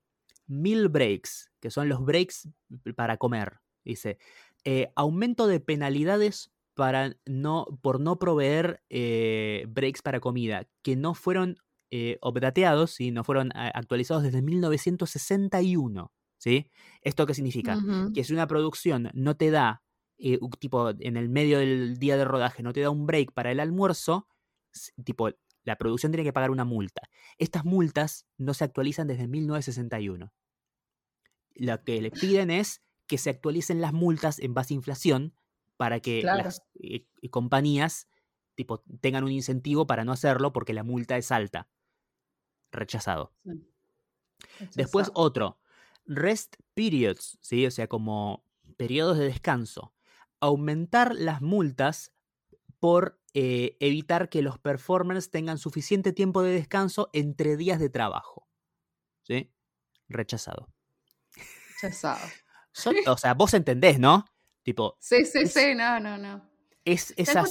meal breaks, que son los breaks para comer. Dice, eh, aumento de penalidades para no, por no proveer eh, breaks para comida, que no fueron eh, no fueron ah, actualizados desde 1961. ¿sí? ¿Esto qué significa? Que si una producción no te da, eh, tipo, en el medio del día de rodaje, no te da un break para el almuerzo, tipo, la producción tiene que pagar una multa. Estas multas no se actualizan desde 1961. Lo que le piden es que se actualicen las multas en base a inflación para que las eh, compañías tipo, tengan un incentivo para no hacerlo porque la multa es alta. Rechazado. Después otro, rest periods, ¿sí? o sea, como periodos de descanso. Aumentar las multas por eh, evitar que los performers tengan suficiente tiempo de descanso entre días de trabajo. ¿Sí? Rechazado. Rechazado. o sea, vos entendés, ¿no? Tipo. Sí, sí, sí, no, no, no. Es esas.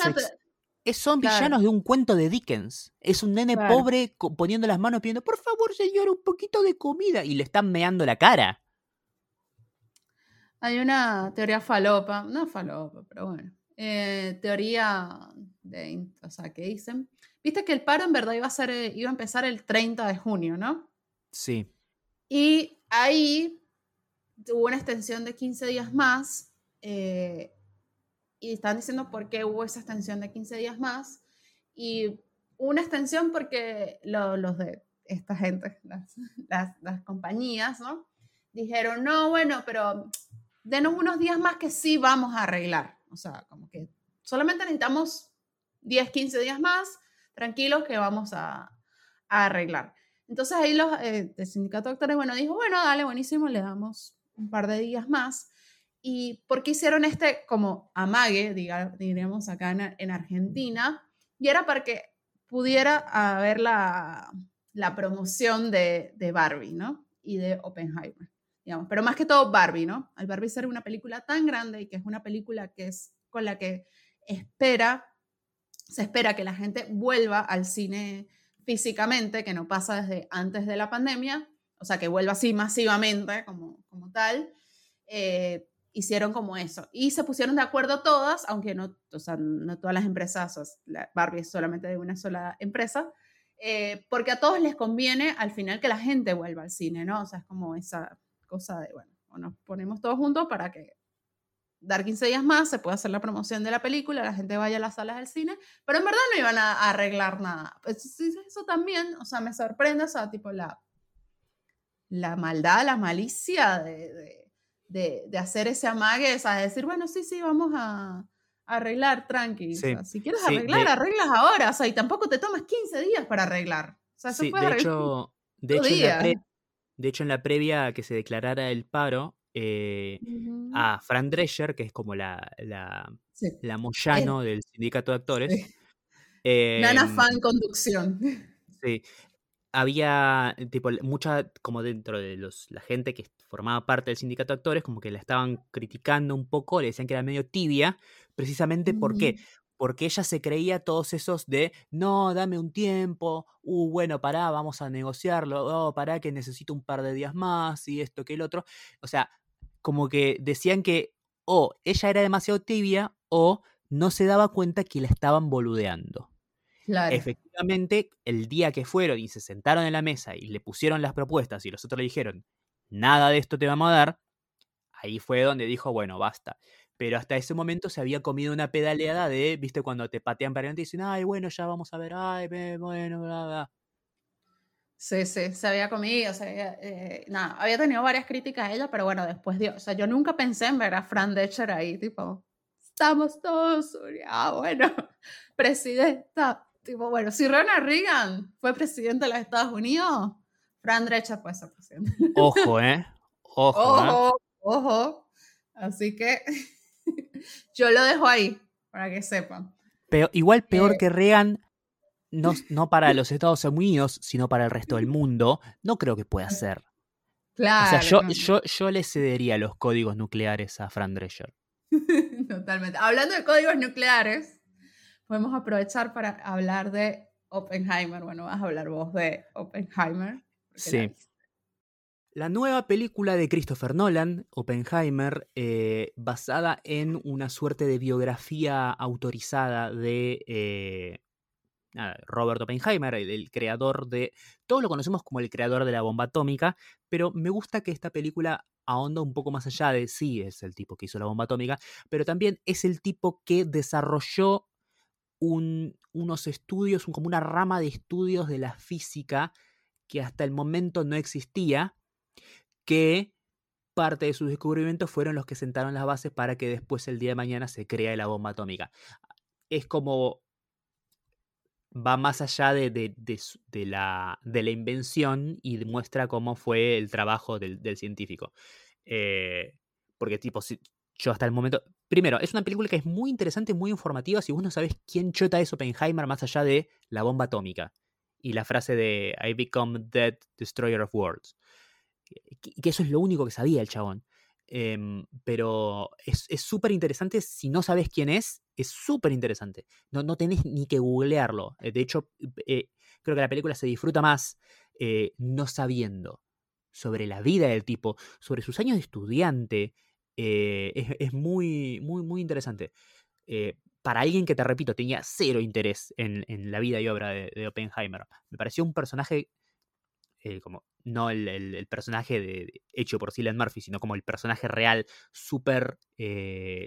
Es, son villanos de un cuento de Dickens. Es un nene pobre poniendo las manos pidiendo, por favor, señor, un poquito de comida. Y le están meando la cara. Hay una teoría falopa, no falopa, pero bueno. Eh, teoría de. O sea, que dicen. Viste que el paro en verdad iba a, ser, eh, iba a empezar el 30 de junio, ¿no? Sí. Y ahí hubo una extensión de 15 días más eh, y están diciendo por qué hubo esa extensión de 15 días más. Y una extensión porque los de esta gente, las, las, compañías, ¿no? Dijeron, no, bueno, pero denos unos días más que sí vamos a arreglar. O sea, como que solamente necesitamos 10, 15 días más, tranquilos que vamos a, arreglar. Entonces ahí los eh, del sindicato de actores, bueno, dijo, bueno, dale, buenísimo, le damos un par de días más. ¿Y por qué hicieron este como amague, diríamos acá en, Argentina? Y era para que pudiera haber la, la promoción de, de, Barbie, ¿no? Y de Oppenheimer, digamos. Pero más que todo Barbie, ¿no? Al Barbie ser una película tan grande y que es una película que es con la que espera, se espera que la gente vuelva al cine físicamente, que no pasa desde antes de la pandemia, o sea, que vuelva así masivamente como, como tal. Eh, hicieron como eso. Y se pusieron de acuerdo todas, aunque no, o sea, no todas las empresas, Barbie es solamente de una sola empresa, eh, porque a todos les conviene al final que la gente vuelva al cine, ¿no? O sea, es como esa cosa de, bueno, nos ponemos todos juntos para que dar 15 días más se pueda hacer la promoción de la película, la gente vaya a las salas del cine, pero en verdad no iban a, arreglar nada. Pues, eso también, o sea, me sorprende, o sea, tipo la, la maldad, la malicia de de, de hacer ese amague, o sea, de decir, bueno, sí, sí, vamos a, arreglar tranqui. si quieres arreglar, arreglas ahora, o sea, y tampoco te tomas 15 días para arreglar. O sea, sí, de hecho, de hecho, en la de hecho, en la previa a que se declarara el paro, eh, a Fran Drescher, que es como la, la, la Moyano del sindicato de actores. Nana em, fan conducción. Sí, había tipo mucha como dentro de los la gente que formaba parte del sindicato de actores como que la estaban criticando un poco le decían que era medio tibia precisamente ¿por qué? porque ella se creía todos esos de no dame un tiempo uh bueno pará vamos a negociarlo oh pará que necesito un par de días más y esto que el otro o sea como que decían que o ella era demasiado tibia o no se daba cuenta que la estaban boludeando. Efectivamente, el día que fueron y se sentaron en la mesa y le pusieron las propuestas y los otros le dijeron, nada de esto te vamos a dar, ahí fue donde dijo, bueno, basta. Pero hasta ese momento se había comido una pedaleada de, viste, cuando te patean para adelante y dicen, ay, bueno, ya vamos a ver, ay, bueno, bla, bla. Sí, sí, se había comido, o sea, eh, nada, había tenido varias críticas a ella, pero bueno, después dio, o sea, yo nunca pensé en ver a Fran Decher ahí, tipo, estamos todos, ah, bueno, presidenta, Tipo, bueno, si Ronald Reagan fue presidente de los Estados Unidos, Fran Drescher puede ser presidente. Ojo, ¿eh? Ojo, ojo, ¿eh? ojo. Así que yo lo dejo ahí, para que sepan. Pero igual peor eh, que Reagan, no, no para los Estados Unidos, sino para el resto del mundo, no creo que pueda ser. Claro. O sea, yo, yo, yo le cedería los códigos nucleares a Fran Drescher. Totalmente. Hablando de códigos nucleares, podemos aprovechar para hablar de Oppenheimer. Bueno, vas a hablar vos de Oppenheimer. Sí. La, nueva película de Christopher Nolan, Oppenheimer, eh, basada en una suerte de biografía autorizada de eh, Robert Oppenheimer, el, creador de... Todos lo conocemos como el creador de la bomba atómica, pero me gusta que esta película ahonda un poco más allá de sí, es el tipo que hizo la bomba atómica, pero también es el tipo que desarrolló unos estudios, como una rama de estudios de la física que hasta el momento no existía, que parte de sus descubrimientos fueron los que sentaron las bases para que después el día de mañana se crea la bomba atómica. Es como va más allá de, la, invención y demuestra cómo fue el trabajo del, científico. Eh, porque tipo, si, yo hasta el momento, Primero, es una película que es muy interesante, muy informativa si vos no sabés quién chota es Oppenheimer más allá de la bomba atómica y la frase de I become dead destroyer of worlds. Que eso es lo único que sabía el chabón. Em, pero es súper interesante si no sabes quién es, es súper interesante. No, no tenés ni que googlearlo. Eh, de hecho, eh, creo que la película se disfruta más eh, no sabiendo sobre la vida del tipo, sobre sus años de estudiante, eh, es, muy, muy, muy interesante. Eh, para alguien que, te repito, tenía cero interés en, la vida y obra de, Oppenheimer. Me pareció un personaje, eh, como no el, personaje de, hecho por Cillian Murphy, sino como el personaje real, súper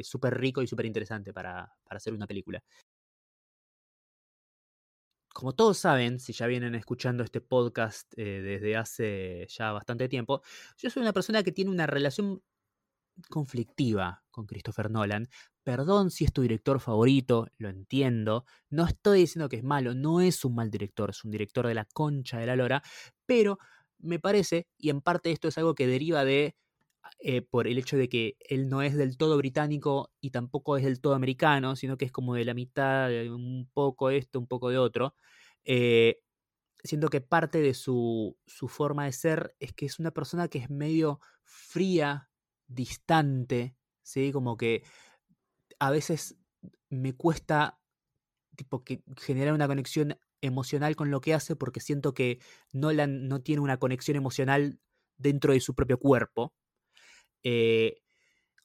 super rico y súper interesante para, hacer una película. Como todos saben, si ya vienen escuchando este podcast desde hace ya bastante tiempo, yo soy una persona que tiene una relación conflictiva con Christopher Nolan. Perdón si es tu director favorito, lo entiendo. No estoy diciendo que es malo, no es un mal director, es un director de la concha de la lora, pero me parece, y en parte esto es algo que deriva de eh, por el hecho de que él no es del todo británico y tampoco es del todo americano, sino que es como de la mitad, un poco esto, un poco de otro. Eh, siento que parte de su, su forma de ser es que es una persona que es medio fría distante, ¿sí? Como que a veces me cuesta tipo, generar una conexión emocional con lo que hace porque siento que Nolan no tiene una conexión emocional dentro de su propio cuerpo. Eh,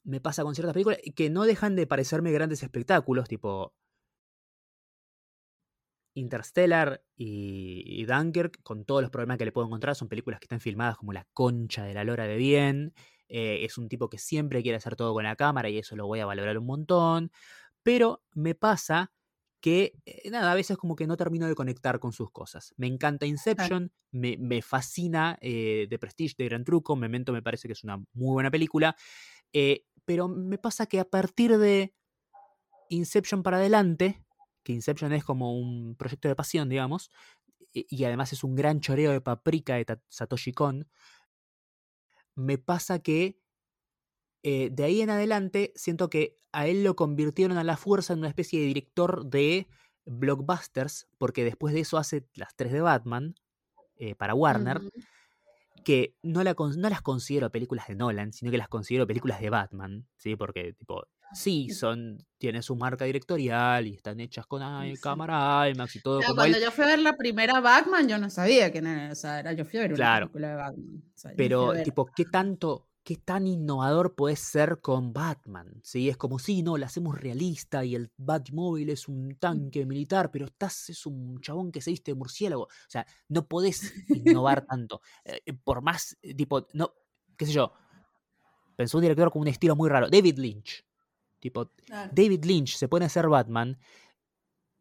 me pasa con ciertas películas que no dejan de parecerme grandes espectáculos, tipo Interstellar y, Dunkirk, con todos los problemas que le puedo encontrar, son películas que están filmadas como la concha de la lora de bien. Eh, es un tipo que siempre quiere hacer todo con la cámara y eso lo voy a valorar un montón. Pero me pasa que, eh, nada, a veces como que no termino de conectar con sus cosas. Me encanta Inception, me, fascina eh, The Prestige de Gran Truco, Memento me parece que es una muy buena película, eh, pero me pasa que a partir de Inception para adelante, que Inception es como un proyecto de pasión, digamos, y, además es un gran choreo de paprika de Satoshi Kon, me pasa que de ahí en adelante siento que a él lo convirtieron a la fuerza en una especie de director de blockbusters, porque después de eso hace las tres de Batman eh, para Warner, que no, la, no, las considero películas de Nolan, sino que las considero películas de Batman, ¿sí? Porque, tipo, sí, son, tienen su marca directorial y están hechas con cámara IMAX y todo. cuando yo fui a ver la primera Batman, yo no sabía quién era, o sea, era, yo fui a ver una película de Batman. pero, tipo, ¿qué tanto qué tan innovador puede ser con Batman. ¿sí? Es como, sí, no, la hacemos realista y el Batmóvil es un tanque militar, pero estás, es un chabón que se viste de murciélago. O sea, no podés innovar tanto. Eh, eh, por más, eh, tipo, no, qué sé yo, pensó un director con un estilo muy raro. David Lynch. Tipo, David Lynch se pone a ser Batman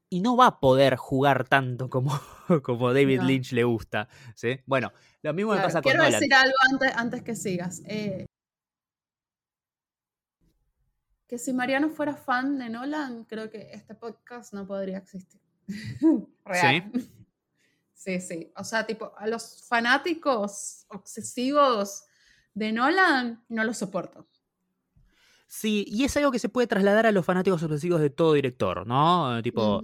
y no va a poder jugar tanto como, como David Lynch le gusta. ¿sí? Bueno, lo mismo me pasa con Quiero decir algo antes, antes que sigas. Eh, que si Mariano fuera fan de Nolan, creo que este podcast no podría existir. Real. ¿Sí? Sí, sí. O sea, tipo, a los fanáticos obsesivos de Nolan no los soporto. Sí, y es algo que se puede trasladar a los fanáticos obsesivos de todo director, ¿no? Tipo,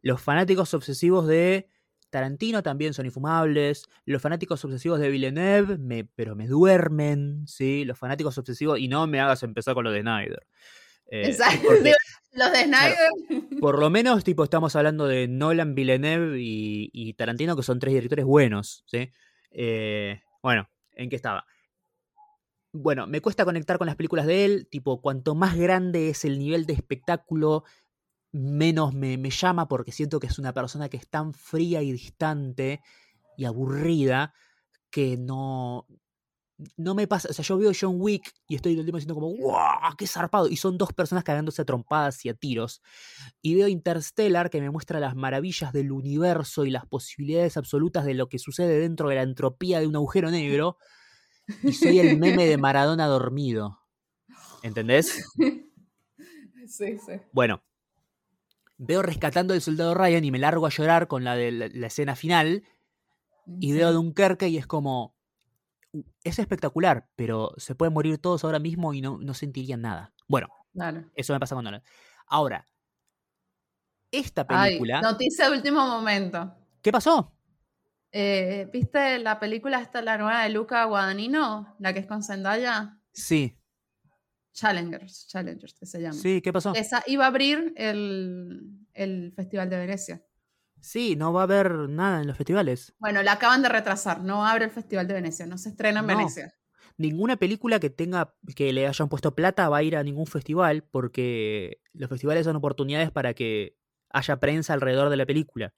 los fanáticos obsesivos de Tarantino también son infumables. Los fanáticos obsesivos de Villeneuve, me, pero me duermen, ¿sí? Los fanáticos obsesivos, y no me hagas empezar con lo de Snyder. Eh, Exacto, los de Snyder. por lo menos, tipo, estamos hablando de Nolan, Villeneuve y, Tarantino, que son tres directores buenos, ¿sí? Eh, bueno, ¿en qué estaba? Bueno, me cuesta conectar con las películas de él, tipo, cuanto más grande es el nivel de espectáculo, menos me, llama porque siento que es una persona que es tan fría y distante y aburrida que no, no me pasa, o sea, yo veo John Wick y estoy todo el tiempo diciendo como, ¡guau! ¡Qué zarpado! Y son dos personas cagándose a trompadas y a tiros. Y veo Interstellar que me muestra las maravillas del universo y las posibilidades absolutas de lo que sucede dentro de la entropía de un agujero negro y soy el meme de Maradona dormido. ¿Entendés? Sí, sí. Bueno, veo rescatando el soldado Ryan y me largo a llorar con la de la, escena final. Y veo a Dunkerque y es como. Es espectacular, pero se pueden morir todos ahora mismo y no, no sentirían nada. Bueno, eso me pasa cuando. Ahora, esta película. noticia de último momento. ¿Qué pasó? Eh, ¿Viste la película esta, la nueva de Luca Guadagnino? La que es con Zendaya. Sí. Challengers, Challengers, que se llama. Sí, ¿qué pasó? Esa iba a abrir el, Festival de Venecia. Sí, no va a haber nada en los festivales. Bueno, la acaban de retrasar, no abre el Festival de Venecia, no se estrena en Venecia. Ninguna película que tenga, que le hayan puesto plata va a ir a ningún festival, porque los festivales son oportunidades para que haya prensa alrededor de la película.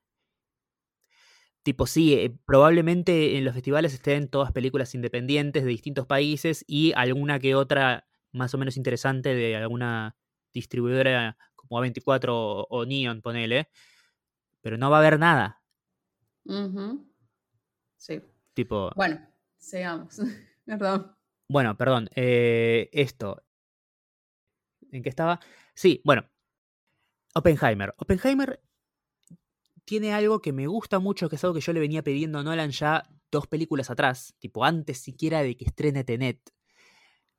Tipo, sí, eh, probablemente en los festivales estén todas películas independientes de distintos países y alguna que otra más o menos interesante de alguna distribuidora como A24 o, Neon, ponele. Pero no va a haber nada. Sí. Tipo. Bueno, sigamos. perdón. Bueno, perdón. Eh, esto. ¿En qué estaba? Sí, bueno. Oppenheimer. Oppenheimer tiene algo que me gusta mucho, que es algo que yo le venía pidiendo a Nolan ya dos películas atrás, tipo antes siquiera de que estrene Tenet,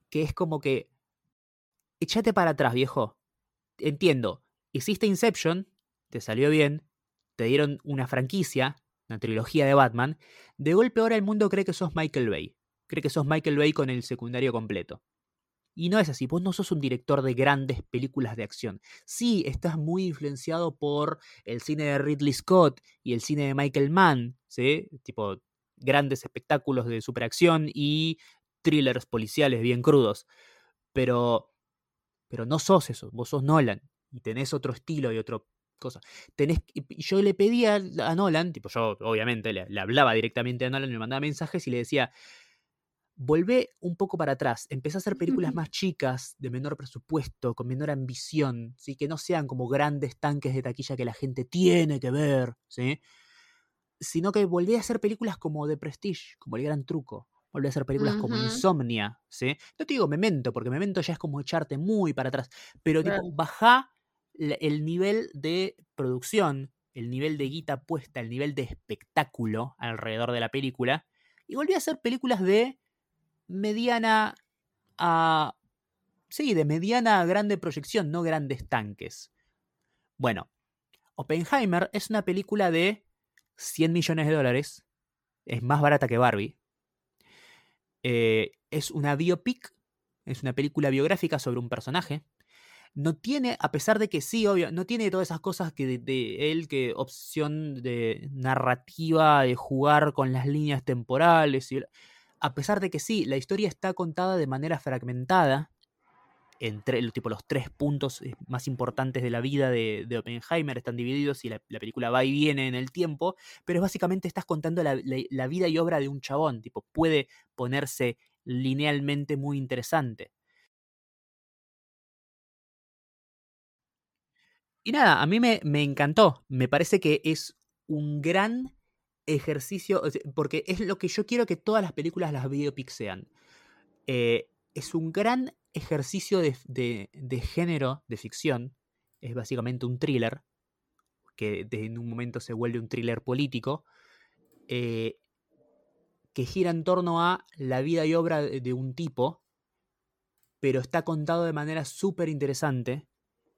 que es como que, échate para atrás, viejo. Entiendo, hiciste Inception, te salió bien, te dieron una franquicia, una trilogía de Batman, de golpe ahora el mundo cree que sos Michael Bay, cree que sos Michael Bay con el secundario completo. Y no es así, vos no sos un director de grandes películas de acción. Sí, estás muy influenciado por el cine de Ridley Scott y el cine de Michael Mann, ¿sí? Tipo grandes espectáculos de superacción y thrillers policiales bien crudos. Pero, pero no sos eso, vos sos Nolan y tenés otro estilo y otra cosa. Tenés, yo le pedía a Nolan, tipo yo obviamente le, le hablaba directamente a Nolan, me mandaba mensajes y le decía, volvé un poco para atrás, empecé a hacer películas más chicas, de menor presupuesto, con menor ambición, ¿sí? que no sean como grandes tanques de taquilla que la gente tiene que ver, ¿sí? sino que volví a hacer películas como de Prestige, como El Gran Truco, volví a hacer películas como Insomnia, ¿sí? No te digo Memento, porque Memento ya es como echarte muy para atrás, pero tipo, bajá el nivel de producción, el nivel de guita puesta, el nivel de espectáculo alrededor de la película, y volví a hacer películas de mediana a... Sí, de mediana a grande proyección, no grandes tanques. Bueno, Oppenheimer es una película de 100 millones de dólares. Es más barata que Barbie. Eh, es una biopic, es una película biográfica sobre un personaje. No tiene, a pesar de que sí, obvio, no tiene todas esas cosas que de, de él, que opción de narrativa, de jugar con las líneas temporales. Y, a pesar de que sí, la historia está contada de manera fragmentada, entre tipo, los tres puntos eh, más importantes de la vida de, Oppenheimer están divididos y la, película va y viene en el tiempo, pero básicamente estás contando la, vida y obra de un chabón, tipo, puede ponerse linealmente muy interesante. Y nada, a mí me, me encantó, me parece que es un gran ejercicio, porque es lo que yo quiero que todas las películas, las biopics sean. Eh, es un gran ejercicio de, género, de ficción. Es básicamente un thriller, que en un momento se vuelve un thriller político, eh, que gira en torno a la vida y obra de, un tipo, pero está contado de manera súper interesante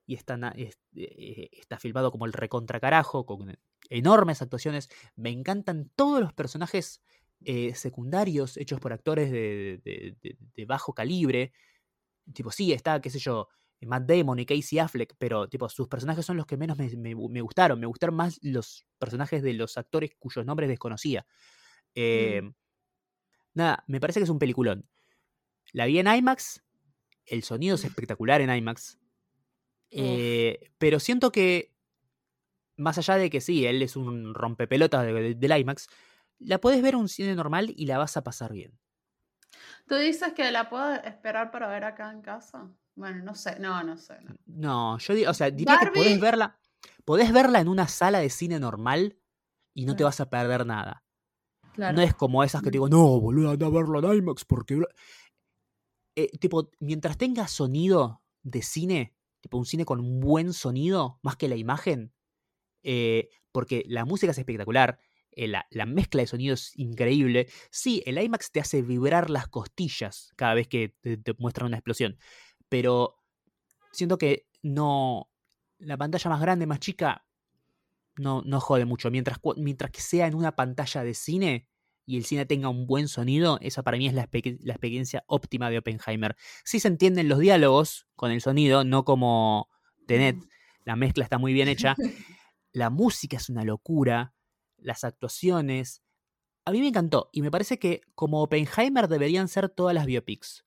y está, eh, está filmado como el recontracarajo, con enormes actuaciones. Me encantan todos los personajes eh, secundarios hechos por actores de, bajo calibre. Tipo, sí, está, qué sé yo, Matt Damon y Casey Affleck, pero tipo, sus personajes son los que menos me, gustaron. Me gustaron más los personajes de los actores cuyos nombres desconocía. Mm. Em, nada, me parece que es un peliculón. La vi en IMAX, el sonido es espectacular en IMAX. Eh, pero siento que más allá de que sí, él es un rompepelotas del de, IMAX, la puedes ver en un cine normal y la vas a pasar bien. ¿Tú dices que la puedo esperar para ver acá en casa? Bueno, no sé, no, no sé. No, yo digo, o sea, diría que podés verla, podés verla en una sala de cine normal y no te vas a perder nada. No es como esas que te digo, no, boludo, anda a verla en IMAX porque... Eh, tipo, mientras tenga sonido de cine, tipo un cine con un buen sonido, más que la imagen, eh, porque la música es espectacular, eh, la, mezcla de sonido es increíble. Sí, el IMAX te hace vibrar las costillas cada vez que te, muestran una explosión, pero siento que no. La pantalla más grande, más chica, no, no jode mucho. Mientras, mientras que sea en una pantalla de cine y el cine tenga un buen sonido, esa para mí es la, experiencia óptima de Oppenheimer. Sí se entienden los diálogos con el sonido, no como Tenet. La mezcla está muy bien hecha. La música es una locura, las actuaciones. A mí me encantó y me parece que como Oppenheimer deberían ser todas las biopics.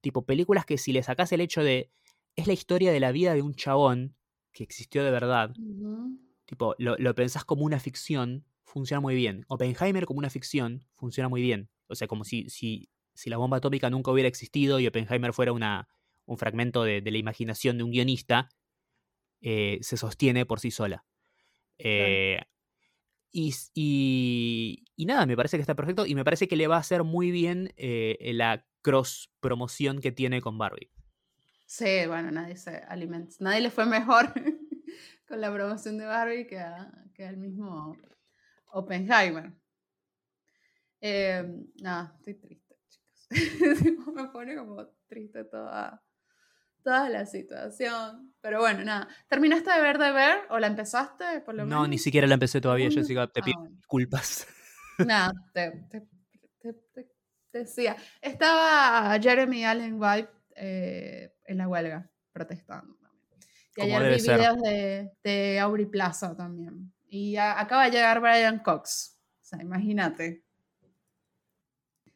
Tipo películas que si le sacas el hecho de es la historia de la vida de un chabón que existió de verdad. Tipo, lo, pensás como una ficción, funciona muy bien. Oppenheimer como una ficción, funciona muy bien. O sea, como si, si, si la bomba atómica nunca hubiera existido y Oppenheimer fuera una, un fragmento de, la imaginación de un guionista, eh, se sostiene por sí sola. Eh, y, nada, me parece que está perfecto y me parece que le va a hacer muy bien eh, la cross promoción que tiene con Barbie. Sí, bueno, nadie se alimenta. Nadie le fue mejor con la promoción de Barbie que, que al mismo Oppenheimer. Eh, nada, estoy triste, chicos. me pone como triste toda, toda la situación. Pero bueno, nada. ¿Terminaste de ver de ver o la empezaste? Por lo no, ni siquiera la empecé todavía, Jessica. Te pido ah, disculpas. Nada, te, decía. Estaba Jeremy Allen White eh, en la huelga, protestando. Y ayer vi videos de, de Aubrey Plaza también. Y acaba de llegar Brian Cox. O sea, imagínate.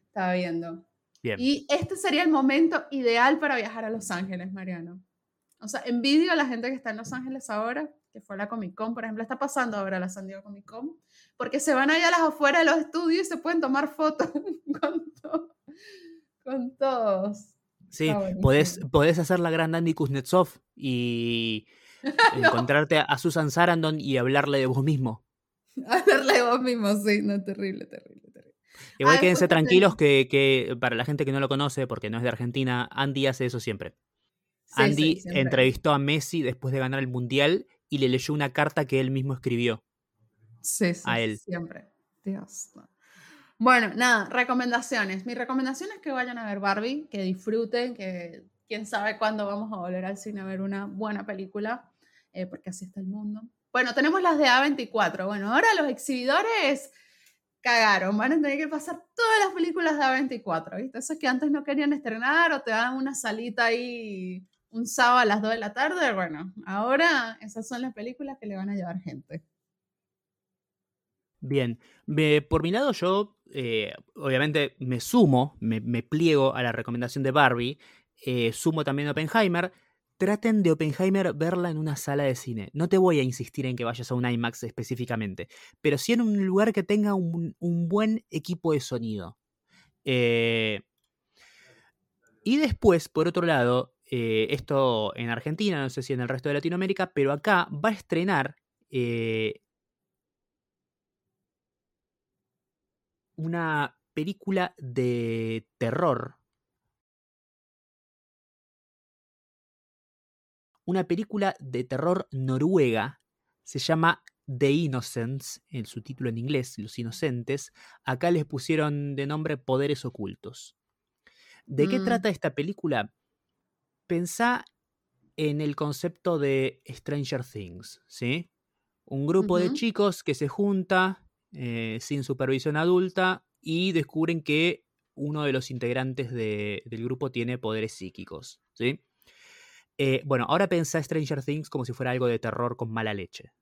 Estaba viendo. Y este sería el momento ideal para viajar a Los Ángeles, Mariano. O sea, envidio a la gente que está en Los Ángeles ahora, que fue a la Comic Con, por ejemplo, está pasando ahora la San Diego Comic Con, porque se van allá a las afueras de los estudios y se pueden tomar fotos con, todos. Sí, podés, podés, hacer la gran Andy Kuznetsov y encontrarte a Susan Sarandon y hablarle de vos mismo. Hablarle de vos mismo, sí, no, terrible, terrible, Igual quédense tranquilos que, que, para la gente que no lo conoce, porque no es de Argentina, Andy hace eso siempre. Andy entrevistó a Messi después de ganar el Mundial y le leyó una carta que él mismo escribió. Sí, sí, a él. siempre. Dios. Bueno, nada, recomendaciones. Mi recomendación es que vayan a ver Barbie, que disfruten, que quién sabe cuándo vamos a volver al cine a ver una buena película, eh, porque así está el mundo. Bueno, tenemos las de A24. Bueno, ahora los exhibidores cagaron, van a tener que pasar todas las películas de A24, ¿viste? Esos que antes no querían estrenar o te dan una salita ahí un sábado a las 2 de la tarde, bueno, ahora esas son las películas que le van a llevar gente. Bien, por mi lado yo eh, obviamente me sumo, me, pliego a la recomendación de Barbie, eh, sumo también a Oppenheimer, traten de Oppenheimer verla en una sala de cine. No te voy a insistir en que vayas a un IMAX específicamente, pero sí en un lugar que tenga un, buen equipo de sonido. Eh, y después, por otro lado, eh, esto en Argentina, no sé si en el resto de Latinoamérica, pero acá va a estrenar eh, una película de terror. Una película de terror noruega. Se llama The Innocents, en su título en inglés, Los Inocentes. Acá les pusieron de nombre Poderes Ocultos. ¿De qué mm. trata esta película? pensá en el concepto de Stranger Things, ¿sí? Un grupo de chicos que se junta eh, sin supervisión adulta y descubren que uno de los integrantes del grupo tiene poderes psíquicos, ¿sí? Eh, bueno, ahora pensá Stranger Things como si fuera algo de terror con mala leche.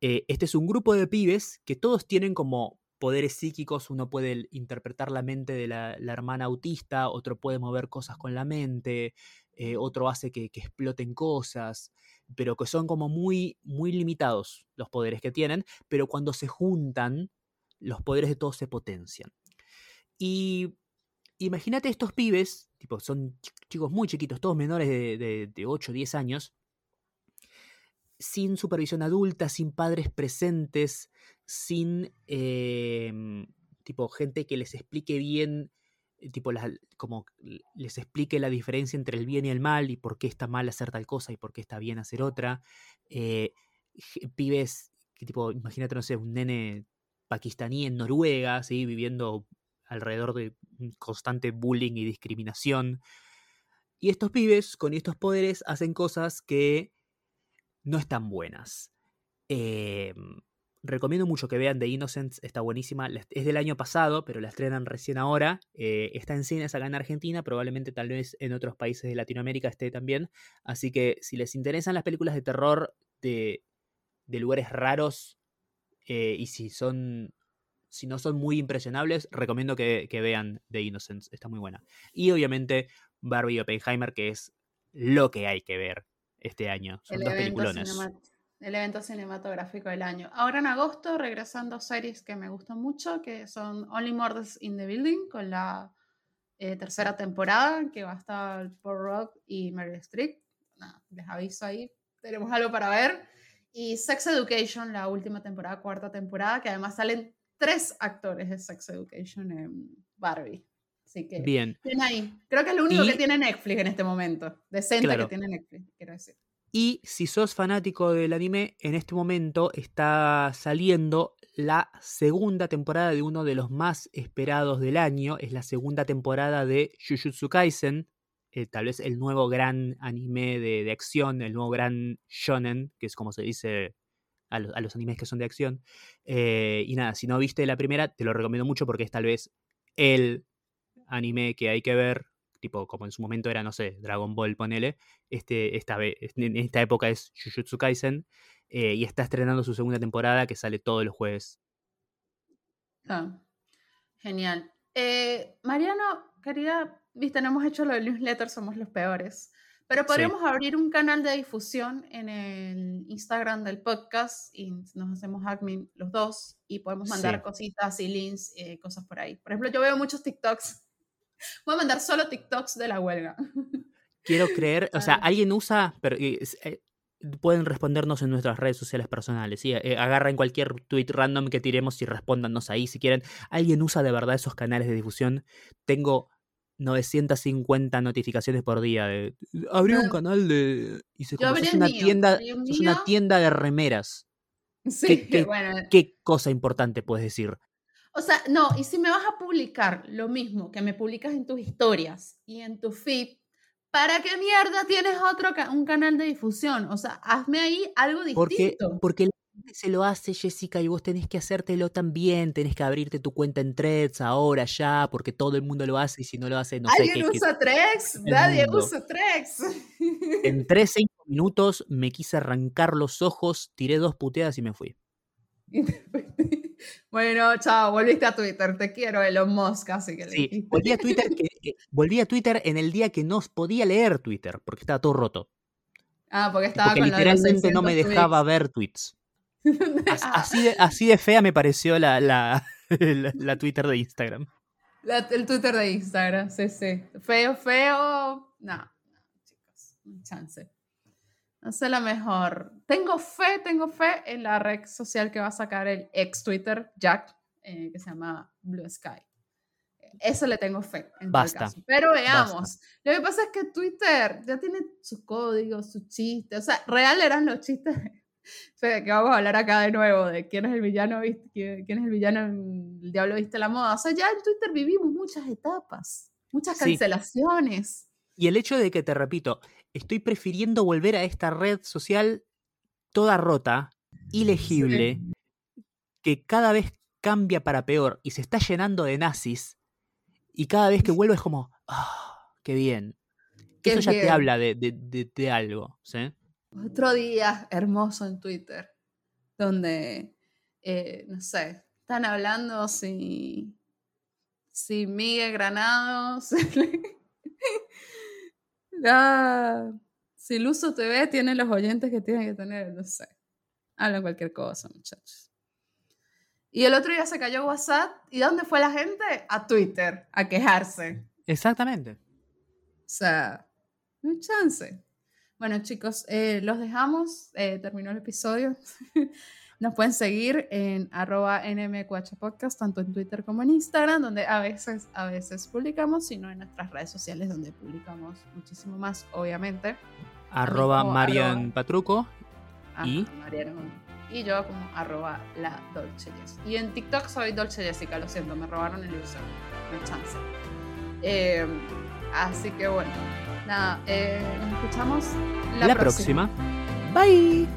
Eh, este es un grupo de pibes que todos tienen como poderes psíquicos, uno puede interpretar la mente de la, hermana autista, otro puede mover cosas con la mente, eh, otro hace que, exploten cosas, pero que son como muy, muy limitados los poderes que tienen, pero cuando se juntan, los poderes de todos se potencian. Y imagínate estos pibes, tipo, son chicos muy chiquitos, todos menores de, de, 8 o 10 años, sin supervisión adulta, sin padres presentes, sin em, tipo gente que les explique bien tipo, como les explique la diferencia entre el bien y el mal y por qué está mal hacer tal cosa y por qué está bien hacer otra. Eh, pibes, que tipo, imagínate, no sé, un nene pakistaní en Noruega, viviendo alrededor de constante bullying y discriminación. Y estos pibes con estos poderes hacen cosas que no están buenas. Eh, recomiendo mucho que vean The Innocents, está buenísima. Es del año pasado, pero la estrenan recién ahora. Eh, está en cines acá en Argentina, probablemente tal vez en otros países de Latinoamérica esté también. Así que si les interesan las películas de terror de, lugares raros eh, y si son. Si no son muy impresionables, recomiendo que, vean The Innocents, está muy buena. Y obviamente Barbie Oppenheimer, que es lo que hay que ver este año. Son dos peliculones el evento cinematográfico del año. Ahora en agosto regresando series que me gustan mucho, que son Only Murders in the Building, con la eh, tercera temporada, que va a estar Paul Rock y Mary Streep. les aviso ahí, tenemos algo para ver. Y Sex Education, la última temporada, cuarta temporada, que además salen tres actores de Sex Education en Barbie. Así que bien. ahí. Creo que es lo único que tiene Netflix en este momento. Decente que tiene Netflix, quiero decir. Y si sos fanático del anime, en este momento está saliendo la segunda temporada de uno de los más esperados del año. Es la segunda temporada de Jujutsu Kaisen, eh, tal vez el nuevo gran anime de, acción, el nuevo gran shonen, que es como se dice a, los animes que son de acción. Eh, y nada, si no viste la primera, te lo recomiendo mucho porque es tal vez el anime que hay que ver tipo como en su momento era, no sé, Dragon Ball, ponele, este, esta, vez, en esta época es Jujutsu Kaisen, eh, y está estrenando su segunda temporada que sale todos los jueves. Ah, genial. Eh, Mariano, querida, viste, no hemos hecho lo del newsletter, somos los peores. Pero podríamos abrir un canal de difusión en el Instagram del podcast y nos hacemos admin los dos y podemos mandar cositas y links, eh, cosas por ahí. Por ejemplo, yo veo muchos TikToks. Voy a mandar solo TikToks de la huelga. Quiero creer, o sea, alguien usa, pero eh, pueden respondernos en nuestras redes sociales personales. ¿sí? Eh, agarren cualquier tweet random que tiremos y respóndanos ahí si quieren. ¿Alguien usa de verdad esos canales de difusión? Tengo 950 notificaciones por día de abrí un canal de y se es una tienda es una tienda de remeras sí ¿Qué, bueno. qué cosa importante puedes decir o sea no y si me vas a publicar lo mismo que me publicas en tus historias y en tu feed ¿Para qué mierda tienes otro un canal de difusión? O sea, hazme ahí algo distinto. Porque, porque se lo hace Jessica y vos tenés que hacértelo también, tenés que abrirte tu cuenta en Threads ahora ya, porque todo el mundo lo hace y si no lo hace, no sé qué. ¿Alguien usa Threads? Nadie usa Threads. En 3, 5 minutos me quise arrancar los ojos, tiré dos puteadas y me fui. bueno, chao, volviste a Twitter, te quiero, Elon Musk, así que Sí, volví a Twitter, volví a Twitter en el día que no podía leer Twitter, porque estaba todo roto. Ah, porque estaba porque literalmente no me dejaba ver tweets. Así de, así de fea me pareció la, la, la, Twitter de Instagram. el Twitter de Instagram, sí, sí. Feo, feo. No, no, chicos, no chance. No sé la mejor. Tengo fe, tengo fe en la red social que va a sacar el ex Twitter, Jack, eh, que se llama Blue Sky. Eso le tengo fe. En Basta. Pero veamos. Lo que pasa es que Twitter ya tiene sus códigos, sus chistes. O sea, real eran los chistes que vamos a hablar acá de nuevo de quién es el villano, quién es el villano en El Diablo Viste la Moda. O sea, ya en Twitter vivimos muchas etapas, muchas cancelaciones. Y el hecho de que, te repito, estoy prefiriendo volver a esta red social toda rota, ilegible, que cada vez cambia para peor y se está llenando de nazis, y cada vez que vuelvo es como, ah, qué bien. Eso ya te habla de, de, de algo, ¿sí? Otro día hermoso en Twitter, donde, eh, no sé, están hablando si, si Miguel Granados, si Luso TV tiene los oyentes que tiene que tener, no sé. Hablan cualquier cosa, muchachos. Y el otro día se cayó WhatsApp. ¿Y dónde fue la gente? A Twitter, a quejarse. Exactamente. O sea, no hay chance. Bueno, chicos, eh, los dejamos. Eh, terminó el episodio. Nos pueden seguir en arroba nmqhpodcast, tanto en Twitter como en Instagram, donde a veces, a veces publicamos, sino en nuestras redes sociales, donde publicamos muchísimo más, obviamente. Arroba Marian Patruco. y... y yo como arroba la Dolce Y en TikTok soy Dolce Jessica, lo siento, me robaron el user. No chance. Eh, así que bueno nada, eh, nos escuchamos la, próxima. Bye.